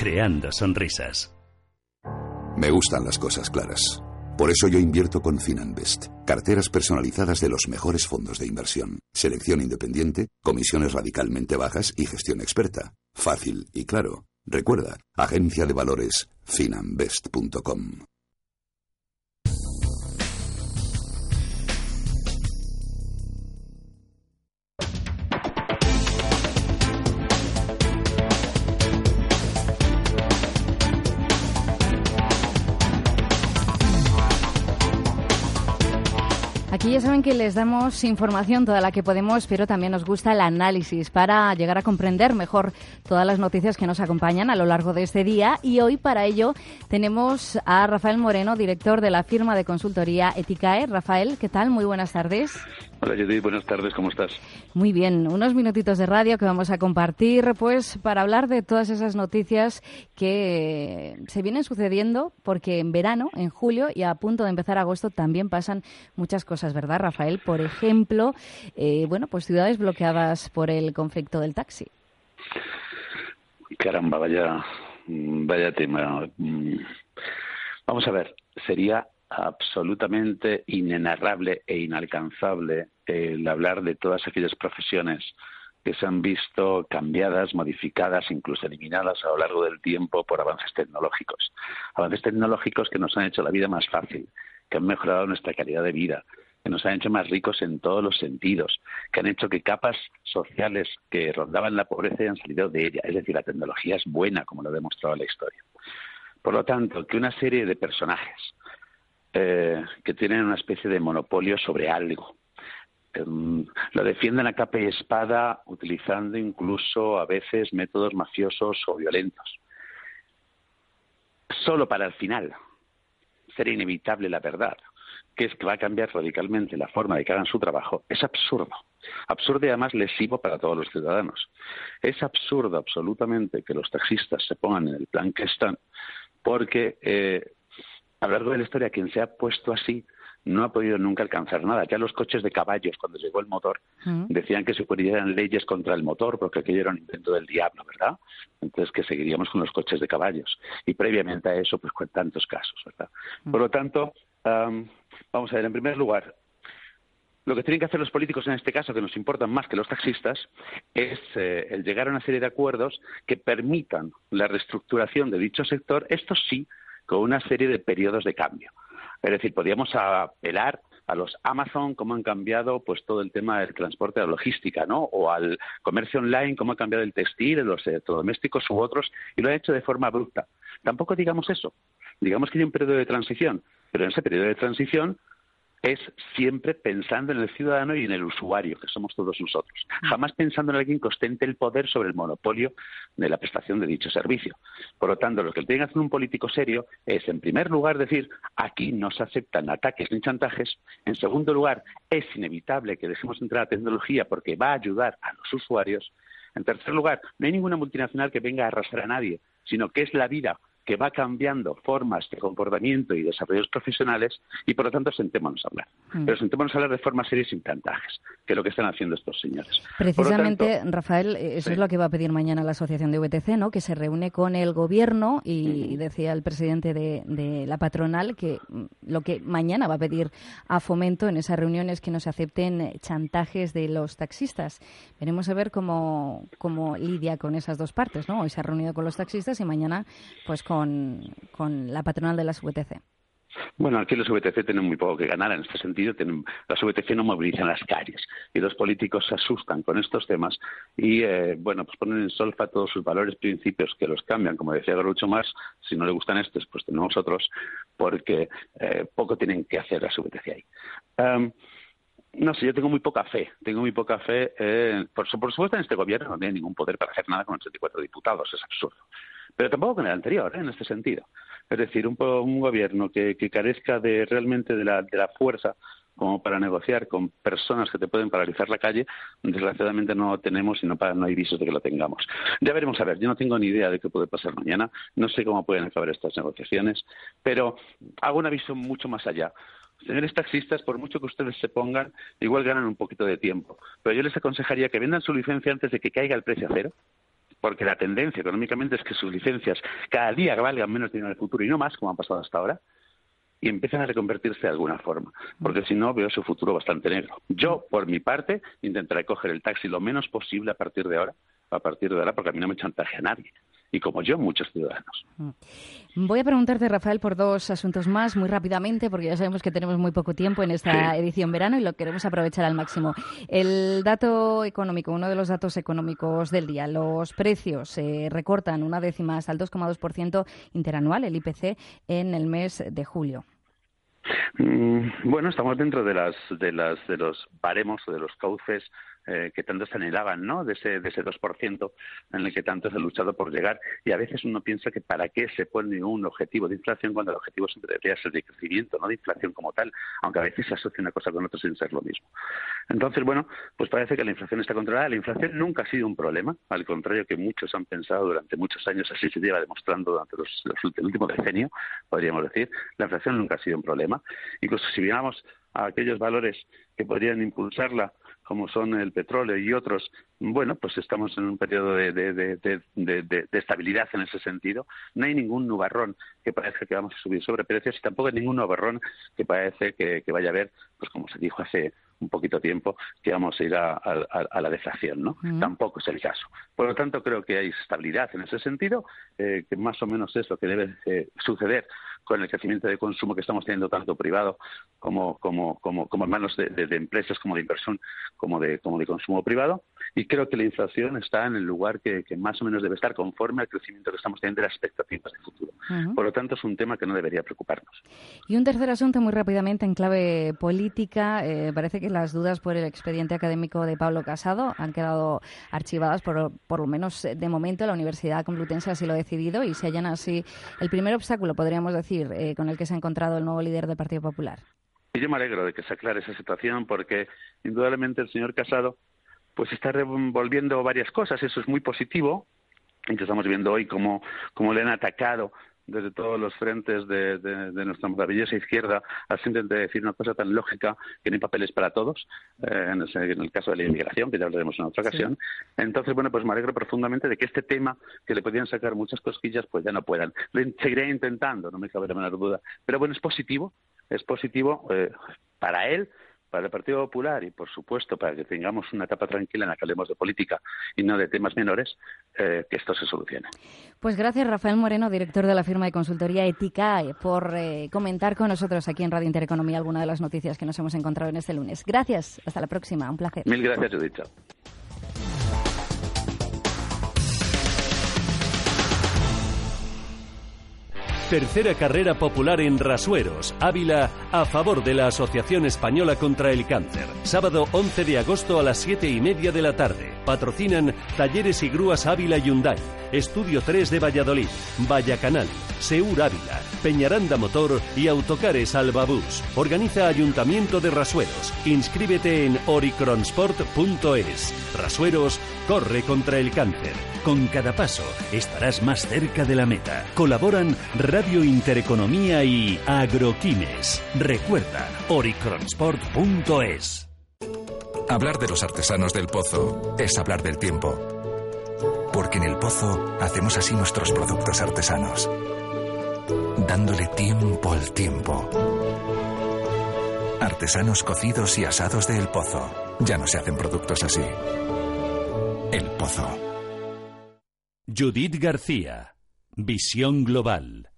creando sonrisas. Me gustan las cosas claras. Por eso yo invierto con Finanbest, carteras personalizadas de los mejores fondos de inversión, selección independiente, comisiones radicalmente bajas y gestión experta. Fácil y claro. Recuerda, agencia de valores finanbest.com. Aquí ya saben que les damos información toda la que podemos, pero también nos gusta el análisis para llegar a comprender mejor todas las noticias que nos acompañan a lo largo de este día. Y hoy para ello tenemos a Rafael Moreno, director de la firma de consultoría Eticae. Rafael, ¿qué tal? Muy buenas tardes. Hola Judith, buenas tardes, ¿cómo estás? Muy bien, unos minutitos de radio que vamos a compartir pues para hablar de todas esas noticias que se vienen sucediendo porque en verano, en julio y a punto de empezar agosto también pasan muchas cosas, ¿verdad, Rafael? Por ejemplo, eh, bueno, pues ciudades bloqueadas por el conflicto del taxi. Caramba, vaya, vaya tema. Mm, vamos a ver, sería absolutamente inenarrable e inalcanzable el hablar de todas aquellas profesiones que se han visto cambiadas, modificadas, incluso eliminadas a lo largo del tiempo por avances tecnológicos. Avances tecnológicos que nos han hecho la vida más fácil, que han mejorado nuestra calidad de vida, que nos han hecho más ricos en todos los sentidos, que han hecho que capas sociales que rondaban la pobreza hayan salido de ella. Es decir, la tecnología es buena, como lo ha demostrado la historia. Por lo tanto, que una serie de personajes eh, que tienen una especie de monopolio sobre algo. Em, lo defienden a capa y espada utilizando incluso a veces métodos mafiosos o violentos. Solo para el final ser inevitable la verdad, que es que va a cambiar radicalmente la forma de que hagan su trabajo, es absurdo. Absurdo y además lesivo para todos los ciudadanos. Es absurdo absolutamente que los taxistas se pongan en el plan que están, porque eh, a lo largo de la historia, quien se ha puesto así no ha podido nunca alcanzar nada. Ya los coches de caballos, cuando llegó el motor, decían que se ponían leyes contra el motor, porque aquello era un invento del diablo, ¿verdad? Entonces, que seguiríamos con los coches de caballos. Y previamente a eso, pues con tantos casos, ¿verdad? Por lo tanto, vamos a ver, en primer lugar, lo que tienen que hacer los políticos en este caso, que nos importan más que los taxistas, es eh, el llegar a una serie de acuerdos que permitan la reestructuración de dicho sector, esto sí, con una serie de periodos de cambio. Es decir, podríamos apelar a los Amazon, cómo han cambiado pues todo el tema del transporte, de la logística, ¿no? O al comercio online, cómo ha cambiado el textil, los electrodomésticos u otros, y lo ha hecho de forma abrupta. Tampoco digamos eso. Digamos que hay un periodo de transición, pero en ese periodo de transición es siempre pensando en el ciudadano y en el usuario, que somos todos nosotros. Mm. Jamás pensando en alguien que ostente el poder sobre el monopolio de la prestación de dicho servicio. Por lo tanto, lo que tiene que hacer un político serio es, en primer lugar, decir, aquí no se aceptan ataques ni chantajes. En segundo lugar, es inevitable que dejemos entrar la tecnología porque va a ayudar a los usuarios. En tercer lugar, no hay ninguna multinacional que venga a arrasar a nadie, sino que es la vida que va cambiando formas de comportamiento y desarrollos profesionales y por lo tanto sentémonos a hablar. Mm. Pero sentémonos a hablar de forma seria y sin plantajes, que es lo que están haciendo estos señores. Precisamente, Rafael, eso es lo que va a pedir mañana la Asociación de VTC, ¿no? que se reúne con el Gobierno y decía el presidente de, la patronal que mm, lo que mañana va a pedir a Fomento en esa reunión es que no se acepten chantajes de los taxistas. Veremos a ver cómo, cómo lidia con esas dos partes. ¿no? Hoy se ha reunido con los taxistas y mañana pues con, la patronal de las VTC? Bueno, aquí los VTC tienen muy poco que ganar en este sentido. Tienen, las VTC no movilizan las calles y los políticos se asustan con estos temas y, eh, bueno, pues ponen en solfa todos sus valores, principios que los cambian. Como decía Garucho más, si no le gustan estos, pues tenemos otros, porque eh, poco tienen que hacer las VTC ahí. no sé, yo tengo muy poca fe. Tengo muy poca fe. por, por, supuesto, en este gobierno no tiene ningún poder para hacer nada con 84 diputados. Es absurdo pero tampoco con el anterior, ¿eh? en este sentido. Es decir, un, un gobierno que, carezca de realmente de la, de la fuerza como para negociar con personas que te pueden paralizar la calle, desgraciadamente no tenemos y no, no hay visos de que lo tengamos. Ya veremos a ver, yo no tengo ni idea de qué puede pasar mañana, no sé cómo pueden acabar estas negociaciones, pero hago un aviso mucho más allá. Señores taxistas, por mucho que ustedes se pongan, igual ganan un poquito de tiempo, pero yo les aconsejaría que vendan su licencia antes de que caiga el precio a cero, porque la tendencia económicamente es que sus licencias cada día valgan menos dinero en el futuro y no más, como han pasado hasta ahora. y empiecen a reconvertirse de alguna forma, porque si no veo su futuro bastante negro. Yo, por mi parte, intentaré coger el taxi lo menos posible a partir de ahora, a partir de ahora, porque a mí no me chantaje a nadie y como yo, muchos ciudadanos. Mm. Voy a preguntarte, Rafael, por dos asuntos más muy rápidamente, porque ya sabemos que tenemos muy poco tiempo en esta edición verano y lo queremos aprovechar al máximo. El dato económico, uno de los datos económicos del día, los precios se recortan una décima hasta el 2,2% interanual, el IPC, en el mes de julio. Mm, bueno, estamos dentro de las de las de los baremos o de los cauces eh, que tanto se anhelaban, ¿no? De ese, de ese 2% en el que tanto se ha luchado por llegar. Y a veces uno piensa que para qué se pone un objetivo de inflación cuando el objetivo siempre debería ser de crecimiento, no de inflación como tal, aunque a veces se asocia una cosa con otra sin ser lo mismo. Entonces, bueno, pues parece que la inflación está controlada. La inflación nunca ha sido un problema, al contrario que muchos han pensado durante muchos años, así se lleva demostrando durante los, los últimos decenios, podríamos decir. La inflación nunca ha sido un problema. Incluso si miramos a aquellos valores que podrían impulsarla como son el petróleo y otros, bueno, pues estamos en un periodo de, estabilidad en ese sentido. No hay ningún nubarrón que parezca que vamos a subir sobre precios y tampoco hay ningún nubarrón que parece que, vaya a haber, pues como se dijo hace un poquito tiempo, que vamos a ir a, la deflación, ¿no? Tampoco es el caso. Por lo tanto, creo que hay estabilidad en ese sentido, eh, que más o menos es lo que debe eh, suceder con el crecimiento de consumo que estamos teniendo tanto privado como, como, como, como en manos de, de, empresas, como de inversión, como de, como de consumo privado. Y creo que la inflación está en el lugar que, más o menos debe estar conforme al crecimiento que estamos teniendo de las expectativas de futuro. Por lo tanto, es un tema que no debería preocuparnos. Y un tercer asunto, muy rápidamente, en clave política. Eh, parece que las dudas por el expediente académico de Pablo Casado han quedado archivadas, por, por lo menos de momento. La Universidad Complutense así lo ha decidido y se hallan así el primer obstáculo, podríamos decir, eh, con el que se ha encontrado el nuevo líder del Partido Popular? Y yo me alegro de que se aclare esa situación porque indudablemente el señor Casado pues está revolviendo varias cosas, eso es muy positivo. Y estamos viendo hoy cómo, cómo le han atacado desde todos los frentes de, nuestra maravillosa izquierda al simplemente decir una cosa tan lógica que no hay papeles para todos, eh, en, el, caso de la inmigración, que ya hablaremos en otra ocasión. Entonces, bueno, pues me alegro profundamente de que este tema, que le podían sacar muchas cosquillas, pues ya no puedan. Lo seguiré intentando, no me cabe la menor duda. Pero bueno, es positivo, es positivo eh, para él, para el Partido Popular y, por supuesto, para que tengamos una etapa tranquila en la que hablemos de política y no de temas menores, eh, que esto se solucione. Pues gracias, Rafael Moreno, director de la firma de consultoría Ética, por eh, comentar con nosotros aquí en Radio Intereconomía alguna de las noticias que nos hemos encontrado en este lunes. Gracias, hasta la próxima, un placer. Mil gracias, Judith. Tercera carrera popular en Rasueros, Ávila, a favor de la Asociación Española contra el Cáncer. Sábado 11 de agosto a las 7 y media de la tarde. Patrocinan Talleres y Grúas Ávila Hyundai, Estudio 3 de Valladolid, Vallacanal, Seur Ávila, Peñaranda Motor y Autocares Albabús. Organiza Ayuntamiento de Rasueros. Inscríbete en oricronsport.es. Rasueros corre contra el cáncer. Con cada paso estarás más cerca de la meta. Colaboran Radio Intereconomía y Agroquines. Recuerda, oricronsport.es. Hablar de los artesanos del pozo es hablar del tiempo. Porque en el pozo hacemos así nuestros productos artesanos. Dándole tiempo al tiempo. Artesanos cocidos y asados del pozo. Ya no se hacen productos así. El pozo. Judith García. Visión Global.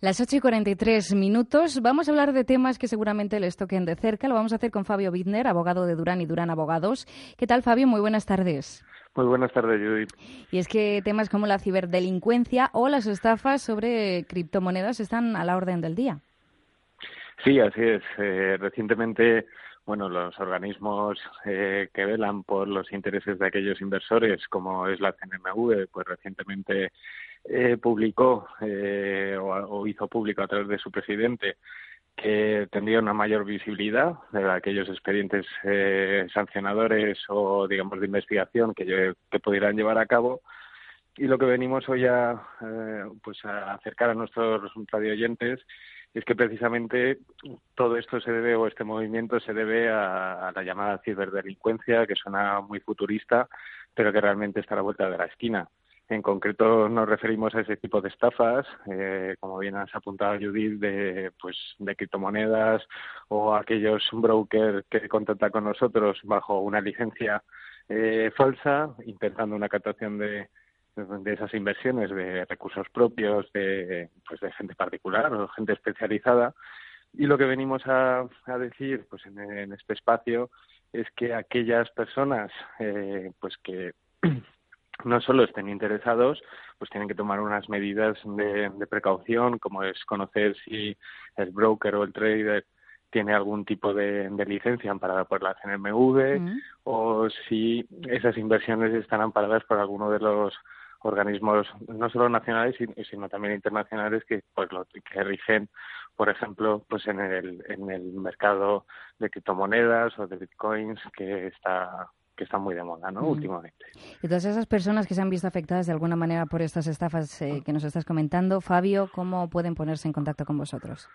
Las 8 y 43 minutos. Vamos a hablar de temas que seguramente les toquen de cerca. Lo vamos a hacer con Fabio Widner, abogado de Durán y Durán Abogados. ¿Qué tal, Fabio? Muy buenas tardes. Muy buenas tardes, Judith. Y es que temas como la ciberdelincuencia o las estafas sobre criptomonedas están a la orden del día. Sí, así es. Eh, recientemente bueno, los organismos eh, que velan por los intereses de aquellos inversores, como es la CNMV, pues recientemente eh, publicó eh, o, hizo público a través de su presidente que tendría una mayor visibilidad de aquellos expedientes sancionadores o, digamos, de investigación que, que pudieran llevar a cabo. Y lo que venimos hoy a, pues a acercar a nuestros radioyentes es que precisamente todo esto se debe, o este movimiento se debe a, la llamada ciberdelincuencia, que suena muy futurista, pero que realmente está a la vuelta de la esquina. En concreto nos referimos a ese tipo de estafas, eh, como bien has apuntado Judith, de, pues, de criptomonedas o aquellos brokers que contactan con nosotros bajo una licencia eh, falsa, intentando una captación de, de esas inversiones de recursos propios de, pues, de gente particular o gente especializada. Y lo que venimos a, a decir pues, en, en, este espacio es que aquellas personas eh, pues que no solo estén interesados, pues tienen que tomar unas medidas de, de, precaución, como es conocer si el broker o el trader tiene algún tipo de, de licencia amparada por la CNMV mm. o si esas inversiones están amparadas por alguno de los organismos no solo nacionales sino también internacionales que pues lo que rigen por ejemplo pues en el en el mercado de criptomonedas o de bitcoins que está que está muy de moda, ¿no? Últimamente. Y todas esas personas que se han visto afectadas de alguna manera por estas estafas eh, que nos estás comentando, Fabio, ¿cómo pueden ponerse en contacto con vosotros?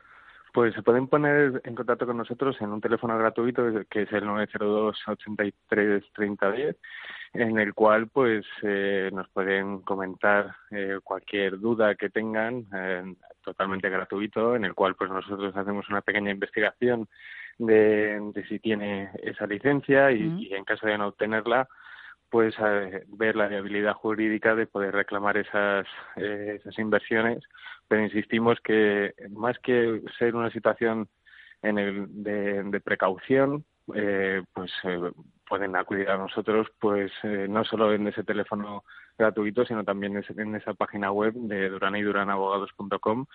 Pues se pueden poner en contacto con nosotros en un teléfono gratuito que es el 902 83 3010 en el cual pues eh, nos pueden comentar eh, cualquier duda que tengan eh, totalmente gratuito en el cual pues nosotros hacemos una pequeña investigación de, de si tiene esa licencia y, mm. y, en caso de no obtenerla pues ver la viabilidad jurídica de poder reclamar esas esas inversiones pero insistimos que más que ser una situación en el de, de precaución eh, pues eh, pueden acudir a nosotros pues eh, no solo en ese teléfono gratuito sino también en esa página web de durana y duranabogados.com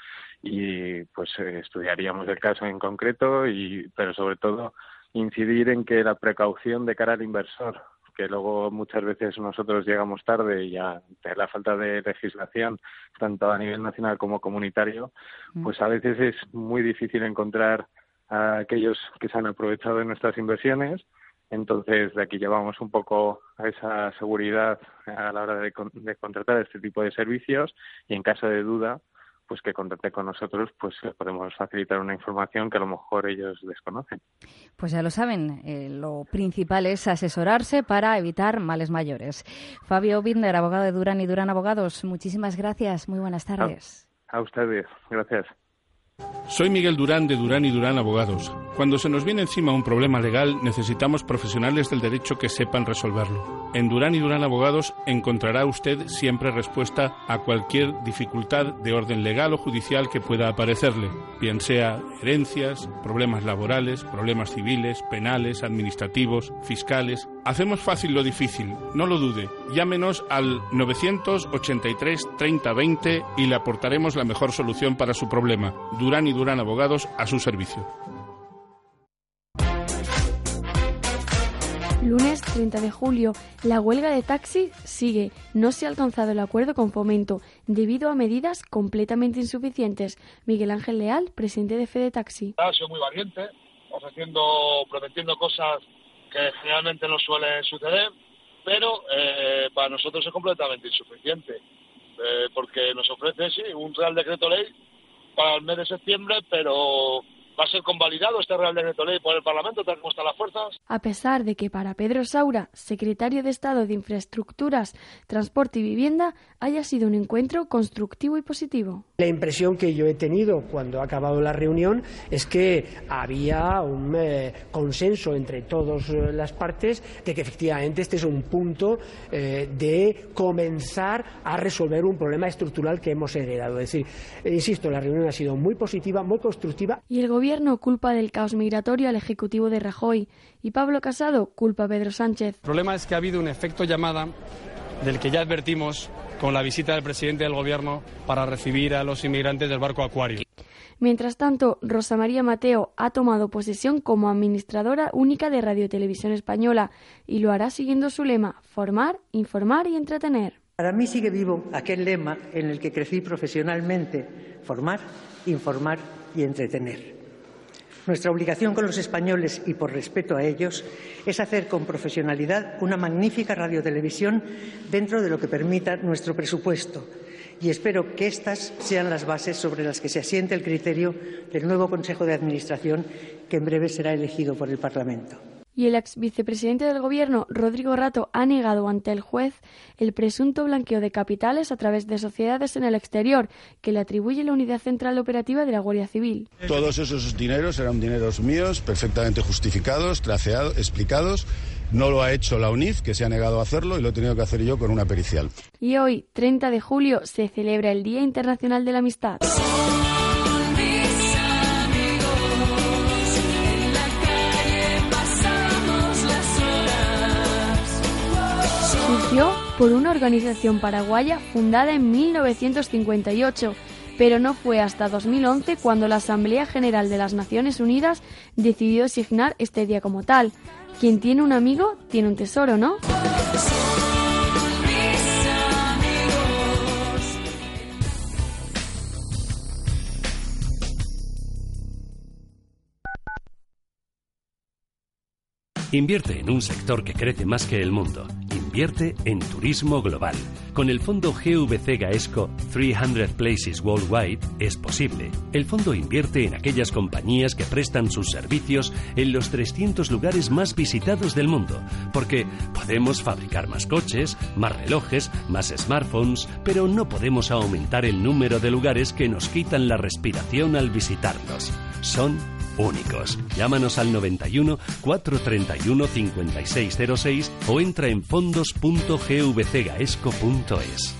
y pues estudiaríamos el caso en concreto y pero sobre todo incidir en que la precaución de cara al inversor que luego muchas veces nosotros llegamos tarde y ya la falta de legislación tanto a nivel nacional como comunitario mm. pues a veces es muy difícil encontrar a aquellos que se han aprovechado de nuestras inversiones. Entonces, de aquí llevamos un poco a esa seguridad a la hora de, de contratar este tipo de servicios y en caso de duda, pues que contacte con nosotros, pues podemos facilitar una información que a lo mejor ellos desconocen. Pues ya lo saben, eh, lo principal es asesorarse para evitar males mayores. Fabio Binder, abogado de Durán y Durán Abogados, muchísimas gracias. Muy buenas tardes. a, a ustedes, gracias. Soy Miguel Durán de Durán y Durán Abogados. Cuando se nos viene encima un problema legal, necesitamos profesionales del derecho que sepan resolverlo. En Durán y Durán Abogados encontrará usted siempre respuesta a cualquier dificultad de orden legal o judicial que pueda aparecerle, bien sea herencias, problemas laborales, problemas civiles, penales, administrativos, fiscales. Hacemos fácil lo difícil, no lo dude. Llámenos al 983 3020 y le aportaremos la mejor solución para su problema. Durán y Durán Abogados a su servicio. Lunes 30 de julio, la huelga de taxi sigue. No se ha alcanzado el acuerdo con Fomento debido a medidas completamente insuficientes. Miguel Ángel Leal, presidente de Fede Taxi. Ha sido muy valiente, ofreciendo, prometiendo cosas que generalmente no suelen suceder, pero eh, para nosotros es completamente insuficiente, eh, porque nos ofrece, sí, un Real Decreto Ley para el mes de septiembre, pero va a ser convalidado este Real Decreto Ley por el Parlamento, tal como están las fuerzas. A pesar de que para Pedro Saura, secretario de Estado de Infraestructuras, Transporte y Vivienda, haya sido un encuentro constructivo y positivo. La impresión que yo he tenido cuando ha acabado la reunión es que había un eh, consenso entre todas eh, las partes de que efectivamente este es un punto eh, de comenzar a resolver un problema estructural que hemos heredado. Es decir, insisto, la reunión ha sido muy positiva, muy constructiva. Y el gobierno culpa del caos migratorio al Ejecutivo de Rajoy y Pablo Casado culpa a Pedro Sánchez. El problema es que ha habido un efecto llamada del que ya advertimos con la visita del presidente del Gobierno para recibir a los inmigrantes del barco Acuario. Mientras tanto, Rosa María Mateo ha tomado posesión como administradora única de Radio Televisión Española y lo hará siguiendo su lema, formar, informar y entretener. Para mí sigue vivo aquel lema en el que crecí profesionalmente, formar, informar y entretener. Nuestra obligación con los españoles y por respeto a ellos es hacer con profesionalidad una magnífica radiotelevisión dentro de lo que permita nuestro presupuesto y espero que estas sean las bases sobre las que se asiente el criterio del nuevo Consejo de Administración que en breve será elegido por el Parlamento. Y el ex vicepresidente del gobierno, Rodrigo Rato, ha negado ante el juez el presunto blanqueo de capitales a través de sociedades en el exterior, que le atribuye la Unidad Central Operativa de la Guardia Civil. Todos esos dineros eran dineros míos, perfectamente justificados, traceados, explicados. No lo ha hecho la UNIF, que se ha negado a hacerlo, y lo he tenido que hacer yo con una pericial. Y hoy, 30 de julio, se celebra el Día Internacional de la Amistad. Por una organización paraguaya fundada en 1958, pero no fue hasta 2011 cuando la Asamblea General de las Naciones Unidas decidió asignar este día como tal. Quien tiene un amigo tiene un tesoro, ¿no? Invierte en un sector que crece más que el mundo. Invierte en turismo global. Con el fondo GVC Gaesco 300 Places Worldwide es posible. El fondo invierte en aquellas compañías que prestan sus servicios en los 300 lugares más visitados del mundo. Porque podemos fabricar más coches, más relojes, más smartphones, pero no podemos aumentar el número de lugares que nos quitan la respiración al visitarlos. Son únicos. Llámanos al 91 431 5606 o entra en fondos.gvcgaesco.es.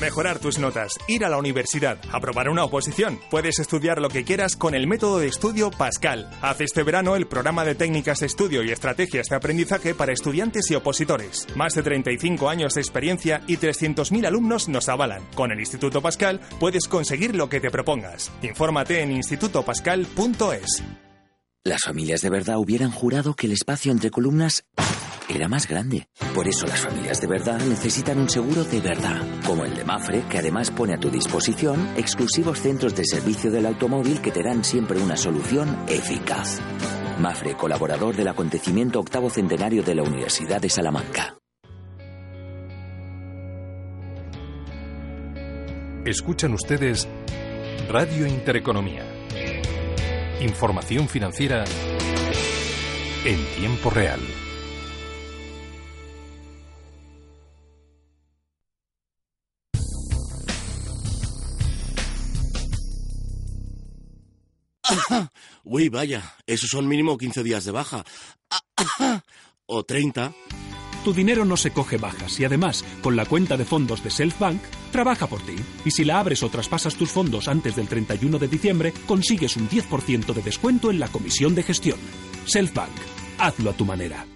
Mejorar tus notas, ir a la universidad, aprobar una oposición. Puedes estudiar lo que quieras con el método de estudio Pascal. Haz este verano el programa de técnicas de estudio y estrategias de aprendizaje para estudiantes y opositores. Más de 35 años de experiencia y 300.000 alumnos nos avalan. Con el Instituto Pascal puedes conseguir lo que te propongas. Infórmate en institutopascal.es. Las familias de verdad hubieran jurado que el espacio entre columnas era más grande. Por eso las familias de verdad necesitan un seguro de verdad, como el de Mafre, que además pone a tu disposición exclusivos centros de servicio del automóvil que te dan siempre una solución eficaz. Mafre, colaborador del acontecimiento octavo centenario de la Universidad de Salamanca. Escuchan ustedes Radio Intereconomía. Información financiera en tiempo real. Uy, vaya, esos son mínimo 15 días de baja. O 30. Tu dinero no se coge bajas y además, con la cuenta de fondos de Selfbank, trabaja por ti. Y si la abres o traspasas tus fondos antes del 31 de diciembre, consigues un 10% de descuento en la comisión de gestión. Selfbank, hazlo a tu manera.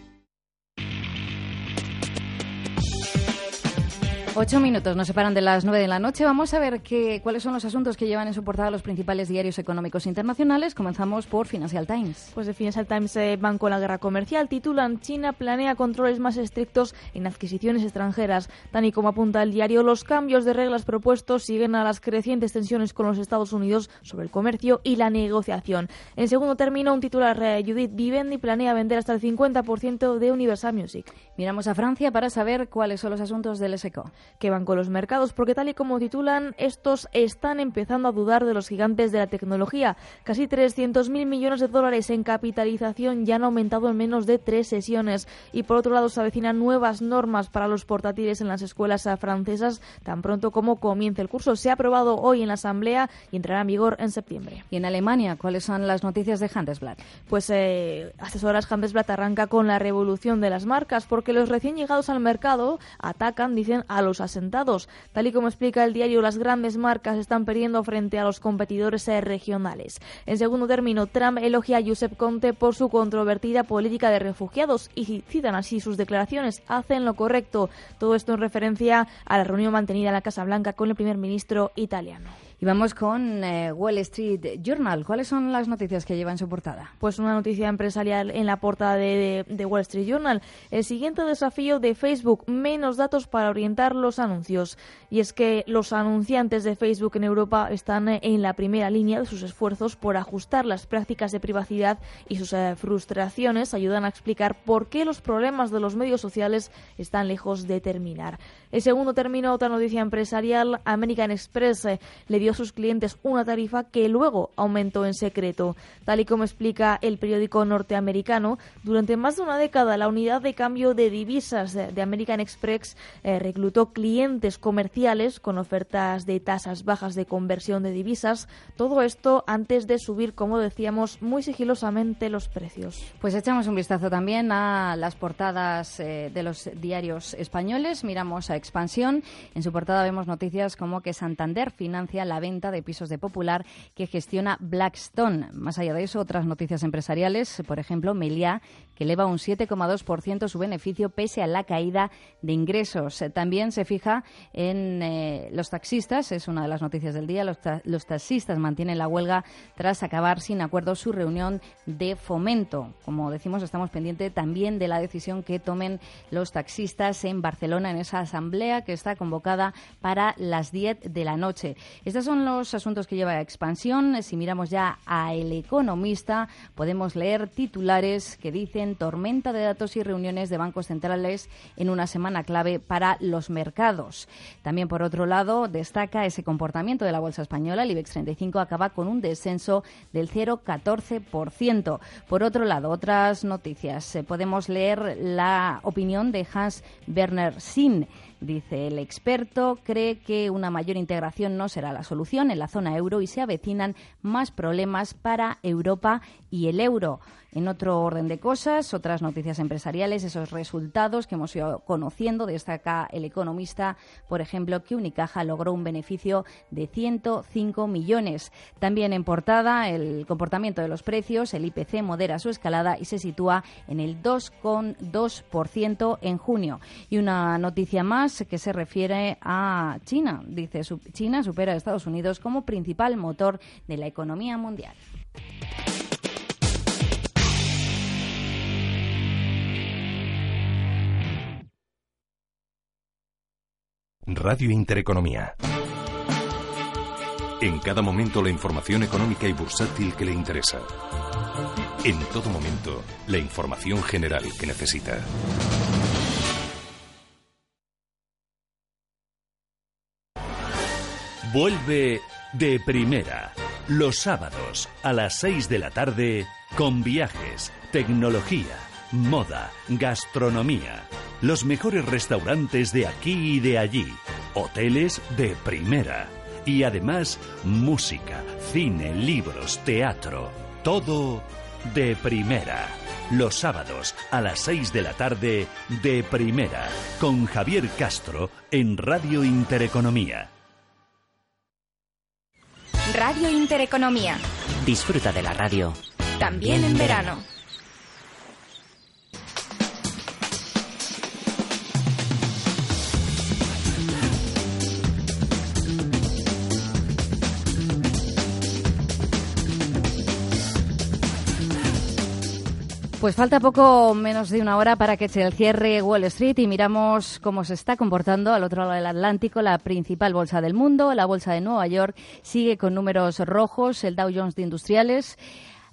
Ocho minutos nos separan de las nueve de la noche. Vamos a ver qué, cuáles son los asuntos que llevan en su portada los principales diarios económicos internacionales. Comenzamos por Financial Times. Pues de Financial Times eh, van con la guerra comercial. Titulan China planea controles más estrictos en adquisiciones extranjeras. Tan y como apunta el diario, los cambios de reglas propuestos siguen a las crecientes tensiones con los Estados Unidos sobre el comercio y la negociación. En segundo término, un titular, eh, Judith Vivendi planea vender hasta el 50% de Universal Music. Miramos a Francia para saber cuáles son los asuntos del SECO que van con los mercados, porque tal y como titulan, estos están empezando a dudar de los gigantes de la tecnología. Casi 300.000 millones de dólares en capitalización ya han aumentado en menos de tres sesiones. Y por otro lado, se avecinan nuevas normas para los portátiles en las escuelas francesas tan pronto como comience el curso. Se ha aprobado hoy en la Asamblea y entrará en vigor en septiembre. ¿Y en Alemania cuáles son las noticias de Handelsblatt? Pues eh, asesoras Handelsblatt arranca con la revolución de las marcas, porque los recién llegados al mercado atacan, dicen, a los asentados. Tal y como explica el diario, las grandes marcas están perdiendo frente a los competidores regionales. En segundo término, Trump elogia a Josep Conte por su controvertida política de refugiados y citan así sus declaraciones. Hacen lo correcto. Todo esto en referencia a la reunión mantenida en la Casa Blanca con el primer ministro italiano. Y vamos con eh, Wall Street Journal. ¿Cuáles son las noticias que lleva en su portada? Pues una noticia empresarial en la portada de, Wall Street Journal. El siguiente desafío de Facebook, menos datos para orientar los anuncios. Y es que los anunciantes de Facebook en Europa están en la primera línea de sus esfuerzos por ajustar las prácticas de privacidad y sus eh, frustraciones ayudan a explicar por qué los problemas de los medios sociales están lejos de terminar. El segundo término, otra noticia empresarial, American Express eh, le dio sus clientes una tarifa que luego aumentó en secreto. Tal y como explica el periódico norteamericano, durante más de una década la unidad de cambio de divisas de American Express eh, reclutó clientes comerciales con ofertas de tasas bajas de conversión de divisas. Todo esto antes de subir, como decíamos, muy sigilosamente los precios. Pues echamos un vistazo también a las portadas eh, de los diarios españoles. Miramos a Expansión. En su portada vemos noticias como que Santander financia la venta de pisos de Popular que gestiona Blackstone. Más allá de eso, otras noticias empresariales, por ejemplo, Meliá, que eleva un 7,2% su beneficio pese a la caída de ingresos. También se fija en eh, los taxistas, es una de las noticias del día. Los, taxistas mantienen la huelga tras acabar sin acuerdo su reunión de fomento. Como decimos, estamos pendientes también de la decisión que tomen los taxistas en Barcelona en esa asamblea que está convocada para las 10 de la noche. Son los asuntos que lleva a expansión. Si miramos ya a El Economista, podemos leer titulares que dicen tormenta de datos y reuniones de bancos centrales en una semana clave para los mercados. También, por otro lado, destaca ese comportamiento de la bolsa española. El IBEX 35 acaba con un descenso del 0,14%. Por otro lado, otras noticias. Eh, podemos leer la opinión de Hans Werner Sinn Dice el experto, cree que una mayor integración no será la solución en la zona euro y se avecinan más problemas para Europa y el euro. En otro orden de cosas, otras noticias empresariales, esos resultados que hemos ido conociendo, destaca el economista, por ejemplo, que Unicaja logró un beneficio de 105 millones. También en portada, el comportamiento de los precios, el IPC modera su escalada y se sitúa en el 2,2% en junio. Y una noticia más que se refiere a China. Dice, China supera a Estados Unidos como principal motor de la economía mundial. Radio Intereconomía. En cada momento la información económica y bursátil que le interesa. En todo momento la información general que necesita. Vuelve de primera los sábados a las 6 de la tarde con viajes, tecnología, moda, gastronomía los mejores restaurantes de aquí y de allí, hoteles de primera y además música, cine, libros, teatro, todo de primera. Los sábados a las 6 de la tarde de primera con Javier Castro en Radio Intereconomía. Radio Intereconomía. Disfruta de la radio. También en verano. Pues falta poco menos de una hora para que se cierre Wall Street y miramos cómo se está comportando al otro lado del Atlántico la principal bolsa del mundo. La bolsa de Nueva York sigue con números rojos, el Dow Jones de Industriales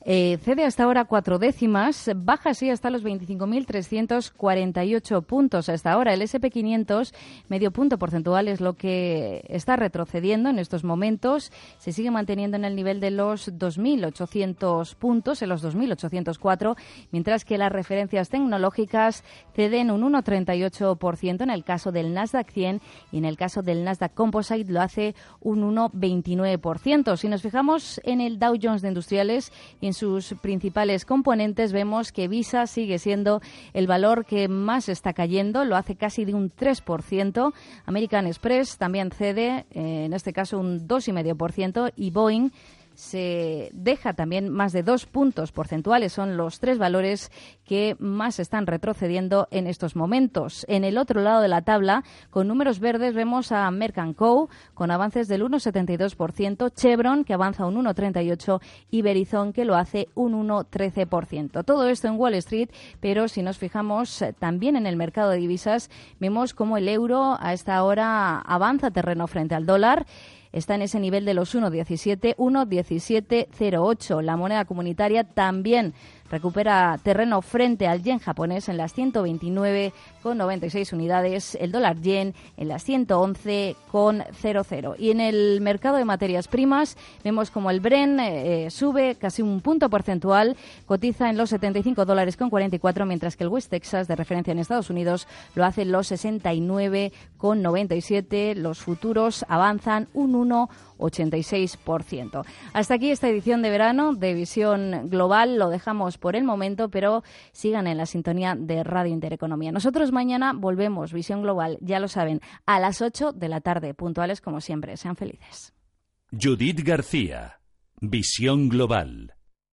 eh, cede hasta ahora cuatro décimas, baja así hasta los 25.348 puntos hasta ahora. El SP500, medio punto porcentual, es lo que está retrocediendo en estos momentos. Se sigue manteniendo en el nivel de los 2.800 puntos, en los 2.804, mientras que las referencias tecnológicas ceden un 1,38% en el caso del Nasdaq 100 y en el caso del Nasdaq Composite lo hace un 1,29%. Si nos fijamos en el Dow Jones de Industriales en sus principales componentes vemos que Visa sigue siendo el valor que más está cayendo, lo hace casi de un 3%. American Express también cede, eh, en este caso un 2,5%, y Boeing se deja también más de dos puntos porcentuales. Son los tres valores que más están retrocediendo en estos momentos. En el otro lado de la tabla, con números verdes, vemos a Merck Co. con avances del 1,72%, Chevron que avanza un 1,38% y Verizon que lo hace un 1,13%. Todo esto en Wall Street, pero si nos fijamos eh, también en el mercado de divisas, vemos cómo el euro a esta hora avanza terreno frente al dólar está en ese nivel de los 1,17, 1,1708. La moneda comunitaria también recupera terreno frente al yen japonés en las 129,96 unidades, el dólar yen en las 111,00. Y en el mercado de materias primas vemos como el Bren eh, sube casi un punto porcentual, cotiza en los 75 dólares con 44, mientras que el West Texas de referencia en Estados Unidos lo hace en los 69,97. Los futuros avanzan un 1 86%. Hasta aquí esta edición de verano de Visión Global. Lo dejamos por el momento, pero sigan en la sintonía de Radio Intereconomía. Mañana volvemos, Visión Global, ya lo saben, a las 8 de la tarde, puntuales como siempre. Sean felices. Judith García, Visión Global.